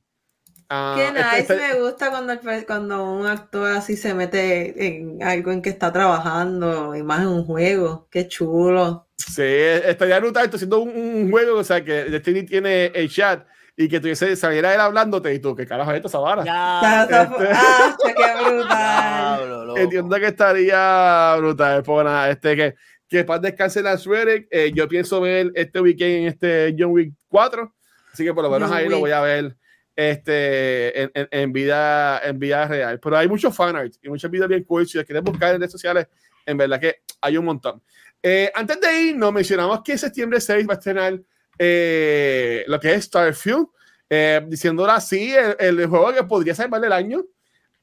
Qué
este-
nice,
este-
me gusta cuando, el cuando un actor así se mete en algo en que está trabajando, y más en un juego. Qué chulo.
Sí, estaría brutal esto siendo un, un juego, o sea, que Destiny tiene el chat y que tuviese, saliera él hablándote y tú, ¿qué carajo es vara?
Está-
Ya,
este-
ah, qué brutal.
diablo.
Entiendo que estaría brutal, pues nada, este, que, que paz descanse la Reddick. Eh, yo pienso ver este weekend en este John Wick 4, así que por lo menos
John
ahí lo voy a ver este, en, en, en vida, en vida real. Pero hay muchos fanart y muchos videos bien cool. Si los quieren buscar en redes sociales, en verdad que hay un montón. Eh, antes de irnos, mencionamos que septiembre 6 va a estrenar eh, lo que es Starfield, eh, diciéndolo así, el, el juego que podría salvarle el año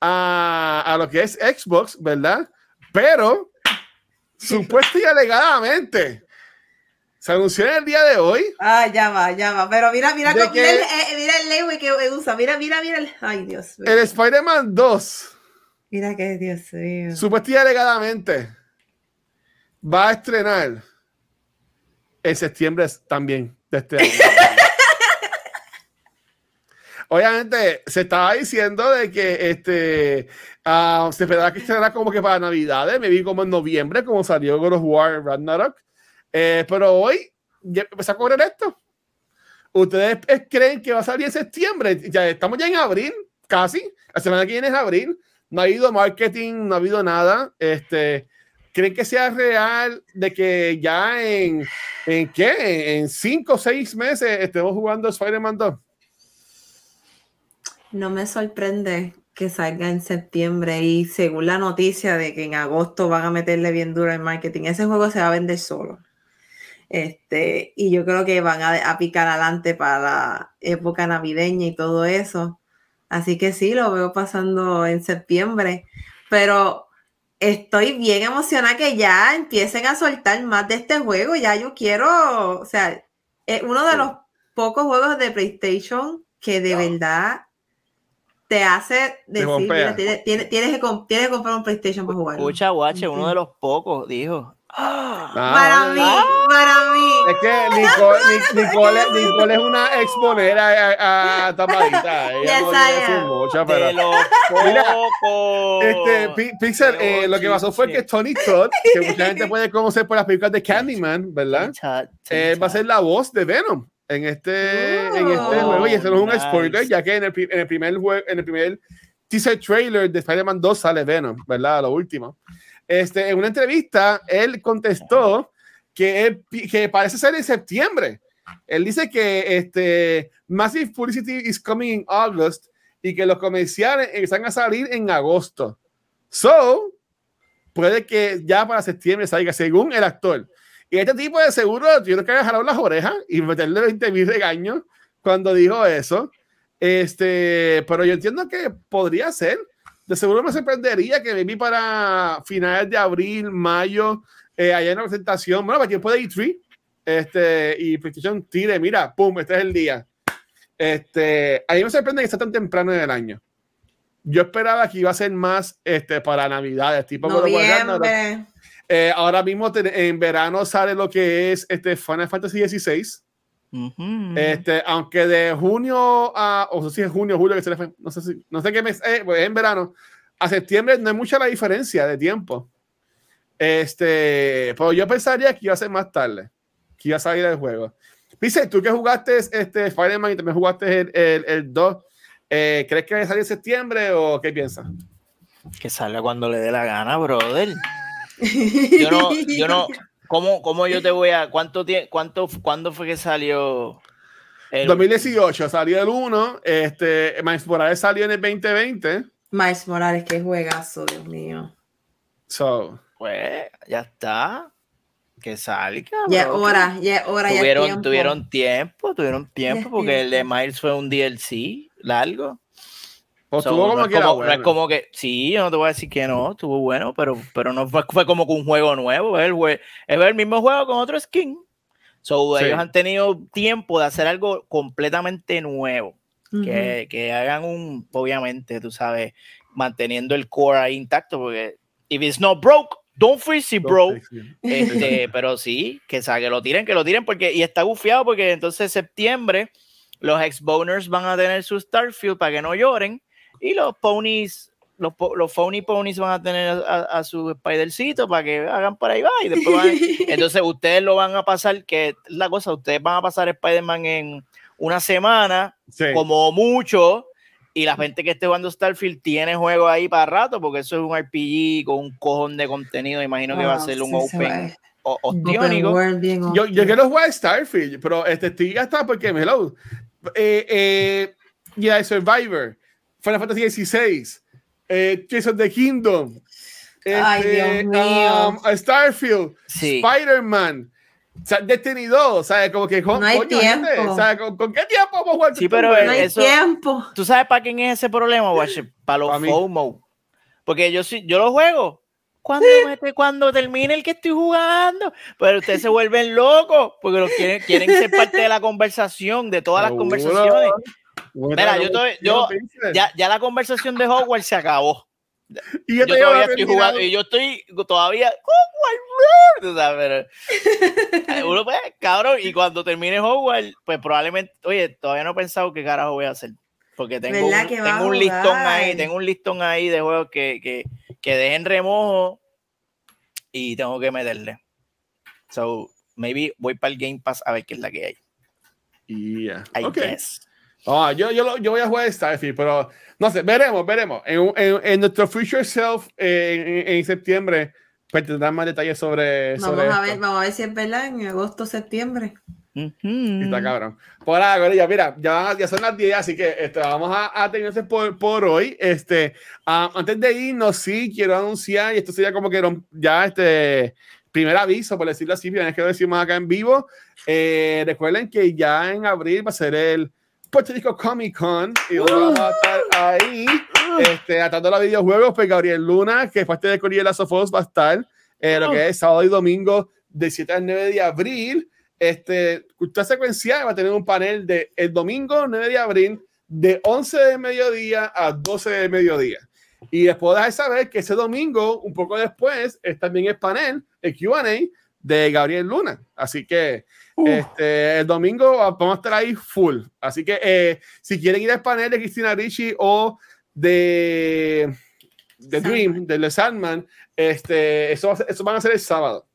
a, a lo que es Xbox, ¿verdad? Pero, supuesto y alegadamente, se anunció en el día de hoy
Ah, ya va, ya va. Pero mira, mira, mira, el, eh, mira el que usa. Mira, mira, mira. El, ay, Dios mío.
el Spider-Man 2,
Mira que Dios mío.
supuesto y alegadamente, va a estrenar en septiembre también de este año. Obviamente se estaba diciendo de que este ah, se esperaba que estrenara como que para Navidades, me vi como en noviembre, como salió God of War Ragnarok. Eh, pero hoy ya empezó a correr esto. ¿Ustedes eh, creen que va a salir en septiembre? Ya estamos ya en abril, casi. La semana que viene es abril. No ha habido marketing, no ha habido nada. Este, ¿Creen que sea real de que ya en, en qué? En cinco o seis meses estemos jugando Spider-Man 2?
No me sorprende que salga en septiembre y según la noticia de que en agosto van a meterle bien duro el marketing, ese juego se va a vender solo. Este, y yo creo que van a, a picar adelante para la época navideña y todo eso. Así que sí, lo veo pasando en septiembre, pero estoy bien emocionada que ya empiecen a soltar más de este juego. Ya yo quiero, o sea, es uno de
Sí.
los pocos juegos de PlayStation que de verdad te hace decir, mira, tienes, que, tienes que comprar un PlayStation para jugarlo.
Escucha, guache, uno de los pocos dijo. "Ah,
Para mí, para mí.
Es que Nicole, Nic- Nicole, Nicole es una exponera a, a tapadita. Ella
Yes,
no pero-
de los
Mira. Este, eh, lo que pasó fue que Tony Todd, que mucha gente puede conocer por las películas de Candyman, ¿verdad? Eh, va a ser la voz de Venom en este, en este
Oh,
juego. Y eso no es un
nice.
spoiler, ya que en el, pri- en el primer juego, en el primer teaser trailer de Spider-Man 2 sale Venom, ¿verdad? Lo último. Este, en una entrevista, él contestó que, que parece ser en septiembre. Él dice que este, Massive Publicity is coming in August y que los comerciales empiezan a salir en agosto. So, puede que ya para septiembre salga, según el actor. Y este tipo de seguro, yo creo que había jalado las orejas y meterle 20 mil regaños cuando dijo eso. Este, pero yo entiendo que podría ser. De seguro me sorprendería que maybe para finales de abril, mayo, eh, haya una presentación. Bueno, para quien puede E3 este, y PlayStation tire, mira, pum, este es el día. Este, a mí me sorprende que sea tan temprano en el año. Yo esperaba que iba a ser más este, para Navidades, tipo.
Noviembre.
Eh, ahora mismo en verano sale lo que es este Final Fantasy XVI.
Ujú.
Este, aunque de junio a, o no sé si es junio julio que se le fue, no sé si, no sé qué mes, eh, pues en verano, a septiembre no hay mucha la diferencia de tiempo. Este, pero yo pensaría que iba a ser más tarde, que iba a salir el juego. Dice, tú que jugaste este Spider-Man y también jugaste el, el, el 2, eh, ¿crees que va a salir en septiembre o qué piensas?
Que salga cuando le dé la gana, brother. Yo no, yo no, ¿cómo, cómo yo te voy a, cuánto tiempo, cuánto, cuándo fue que salió? el-
2018 salió el 1, este, Miles Morales salió en el 2020.
Miles Morales, qué juegazo, Dios mío.
So,
Pues, ya está. Que salga.
Ya es hora, ya es hora, ya
Tuvieron,
tiempo.
tuvieron tiempo, tuvieron tiempo, porque el de. Miles fue un DLC largo.
Pues
So,
tuvo
no
como
es
que
como- no es como que, sí, yo no te voy a decir que no, estuvo bueno, pero, pero no fue, fue como que un juego nuevo, es el, jue- es el mismo juego con otro skin. So,
Sí.
ellos han tenido tiempo de hacer algo completamente nuevo,
Ujú.
que, que hagan un, obviamente, tú sabes, manteniendo el core ahí intacto, porque if it's not broke, don't fix it, bro. Este, pero sí, que, o sea, que lo tiren, que lo tiren, porque, y está gufiado porque entonces septiembre los ex-boners van a tener su Starfield para que no lloren, y los ponies, los, los phony ponies van a tener a, a su Spidercito para que hagan por ahí va, y después van- entonces ustedes lo van a pasar, que es la cosa, ustedes van a pasar Spider-Man en una semana,
Sí.
como mucho, y la gente que esté jugando Starfield tiene juego ahí para rato, porque eso es un RPG con un cojón de contenido, imagino que va a
Ah,
ser un
sí, se
open o-
Open
ostiónico.
Yo, yo quiero jugar Starfield, pero este, estoy hasta porque me lo. Eh, eh, ya Survivor, Final Fantasy XVI, eh, of the Kingdom,
Ay,
este,
Dios mío.
um, Starfield,
Sí.
Spider-Man. O sea, Destiny 2, ¿sabes? Como que con,
No hay
coño, gente,
tiempo.
¿sabes? ¿Con, con qué tiempo vamos a jugar?
Sí, pero
juegos?
No hay
eso-
tiempo.
¿Tú sabes para quién es ese problema, Watcher? Para los
Pa' mí.
FOMO. Porque yo sí, yo lo juego. Cuando, mete- cuando termine el que estoy jugando, pero ustedes se vuelven locos porque los quieren, quieren ser parte de la conversación, de todas las conversaciones.
Bueno,
Mira, yo estoy- yo-. Ya, ya la conversación de Hogwarts se acabó.
y
Yo
llevo
todavía estoy
terminado.
jugando y yo estoy todavía Hogwarts, sabes, pero uno pues, cabrón, y cuando termine Hogwarts, pues probablemente, oye, todavía no he pensado qué carajo voy a hacer. Porque tengo
¿Verdad
un, tengo
a
un listón ahí, tengo un listón ahí de juegos que, que, que dejen remojo y tengo que meterle. So, maybe voy para el Game Pass a ver qué es la que hay.
Yeah.
I
ok.
guess.
Ah, yo, yo, lo- yo voy a jugar Starfield, pero no sé, veremos, veremos. En, en, en nuestro Future Self eh, en, en septiembre, pues tendrán más detalles sobre,
Vamos
sobre
a
esto.
ver, vamos a ver si es verdad en agosto, septiembre.
Está cabrón. Por ahora, ya, mira, ya, ya son las 10, así que este, vamos a, a terminar por, por hoy. Este, antes de irnos, sí, quiero anunciar, y esto sería como que ya este primer aviso, por decirlo así, primera vez que lo decimos acá en vivo. Eh, recuerden que ya en abril va a ser el Puerto Rico Comic Con y vamos a estar ahí este, atando los videojuegos. Pues Gabriel Luna, que es parte de Corriere Lazo Sofos, va a estar eh, lo que es sábado y domingo de 7 al 9 de abril. Este, cultura secuencial va a tener un panel de el domingo 9 de abril de 11 de mediodía a 12 de mediodía. Y les puedo dejar saber que ese domingo, un poco después, es también el panel, el QA de Gabriel Luna. Así que este, el domingo vamos a estar ahí full. Así que eh, si quieren ir al panel de Cristina Ricci o de, de Dream, de The Sandman, este, eso, eso van a ser el sábado.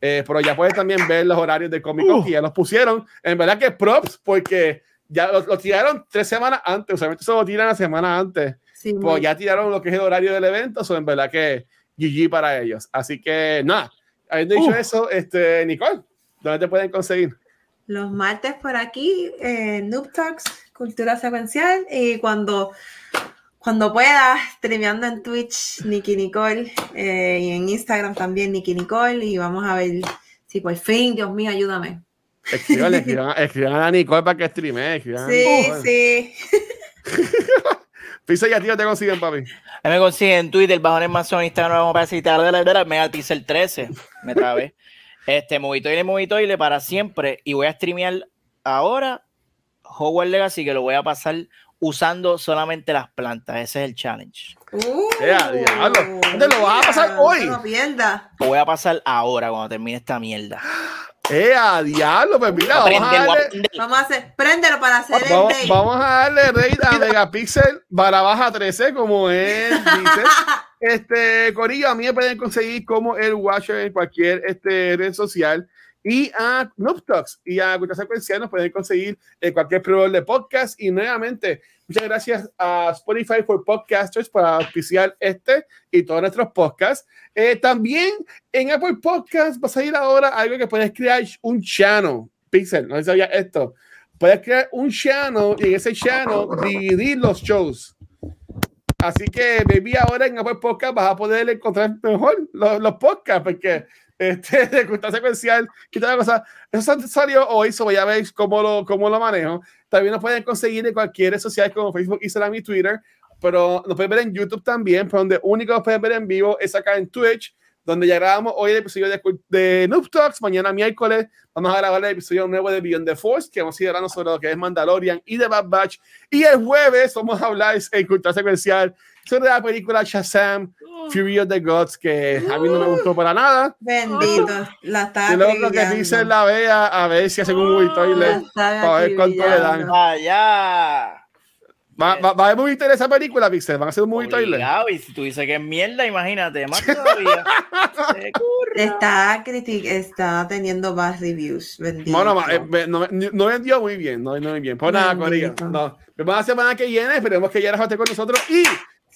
Eh, pero ya puedes también ver los horarios de Comic Con
Uh.
que ya los pusieron. En verdad que props, porque ya lo, lo tiraron tres semanas antes, usualmente se lo tiran la semana antes.
Sí,
Pues
muy-
ya tiraron lo que es el horario del evento, so en verdad que GG para ellos. Así que nada, habiendo dicho
Uh.
eso, este, Nicole, ¿dónde te pueden conseguir?
Los martes por aquí, eh, Noob Talks, Cultura Secuencial, y cuando, cuando pueda, streameando en Twitch, Nikki Nicole, eh, y en Instagram también, Nikki Nicole, y vamos a ver si por fin, Dios mío, ayúdame.
Escriban, escriban, escriban a Nicole para que streame. Escriban a
Sí,
Nicole.
sí.
Pisa y a ti no te consiguen, papi.
Me consiguen en Twitter, bajo Amazon, Instagram, vamos para citar Mega Pixel 13. Me trabé. Este, Movitoile, Movitoile para siempre. Y voy a streamear ahora Hogwarts Legacy, que lo voy a pasar usando solamente las plantas. Ese es el challenge.
Uh,
diablo. ¿Dónde lo vas a pasar hoy?
No pierdas.
Lo voy a pasar ahora cuando termine esta mierda.
¡Eh, a diablo! Pues mira, vamos a darle.
Vamos a hacer, préndelo para hacer el
vamos,
day.
vamos a darle rey a Megapixel barra baja 13, como él dice. Este, Corillo, a mí me pueden conseguir como el Watcher en cualquier este, red social. Y a Noob y a Cultura Secuencial nos pueden conseguir en cualquier proveedor de podcast. Y nuevamente, muchas gracias a Spotify for Podcasters por auspiciar este y todos nuestros podcasts. Eh, también en Apple Podcast va a salir ahora algo que puedes crear un channel. Pixel, no sabía esto. Puedes crear un channel y en ese channel dividir los shows. Así que, baby, ahora en Apple Podcast vas a poder encontrar mejor los, los podcasts, porque este, de cultura secuencial toda la cosa. Eso salió hoy, so ya veis cómo lo, cómo lo manejo. También nos pueden conseguir en cualquier red social como Facebook, Instagram y Twitter, pero nos pueden ver en YouTube también, pero donde único nos pueden ver en vivo es acá en Twitch donde ya grabamos hoy el episodio de, de Noob Talks. Mañana miércoles vamos a grabar el episodio nuevo de Beyond the Force, que vamos a ir hablando sobre lo que es Mandalorian y The Bad Batch. Y el jueves vamos a hablar en cultura secuencial sobre la película Shazam, Fury of the Gods, que a mí no me gustó para nada.
Bendito, la está
Y luego lo que dice la vea a ver si hacen un movie toilet para ver cuánto le dan.
Allá.
Va, va, va a haber muy esa película, Pixel. Van a hacer un movie toilet.
Y si tú dices que es mierda, imagínate, más todavía.
está, critic está teniendo más reviews. Bendito.
Bueno, eh, no, no, vendió muy bien. No, no muy bien. Pues nada, Corilla. No. Vemos la semana que viene. Esperemos que ya esté con nosotros. Y,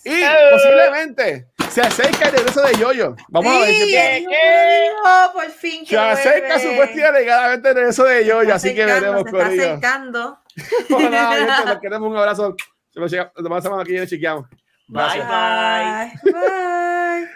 y posiblemente se acerca el regreso de Yoyo. Vamos
sí,
a ver
qué pasa. por fin.
Se acerca supuestamente alegadamente el regreso de Yoyo. Así que veremos,
se
Corilla.
Está acercando.
Nada, nos queremos un abrazo. Nos vemos semana que viene, chequeamos.
Bye, bye.
bye. bye.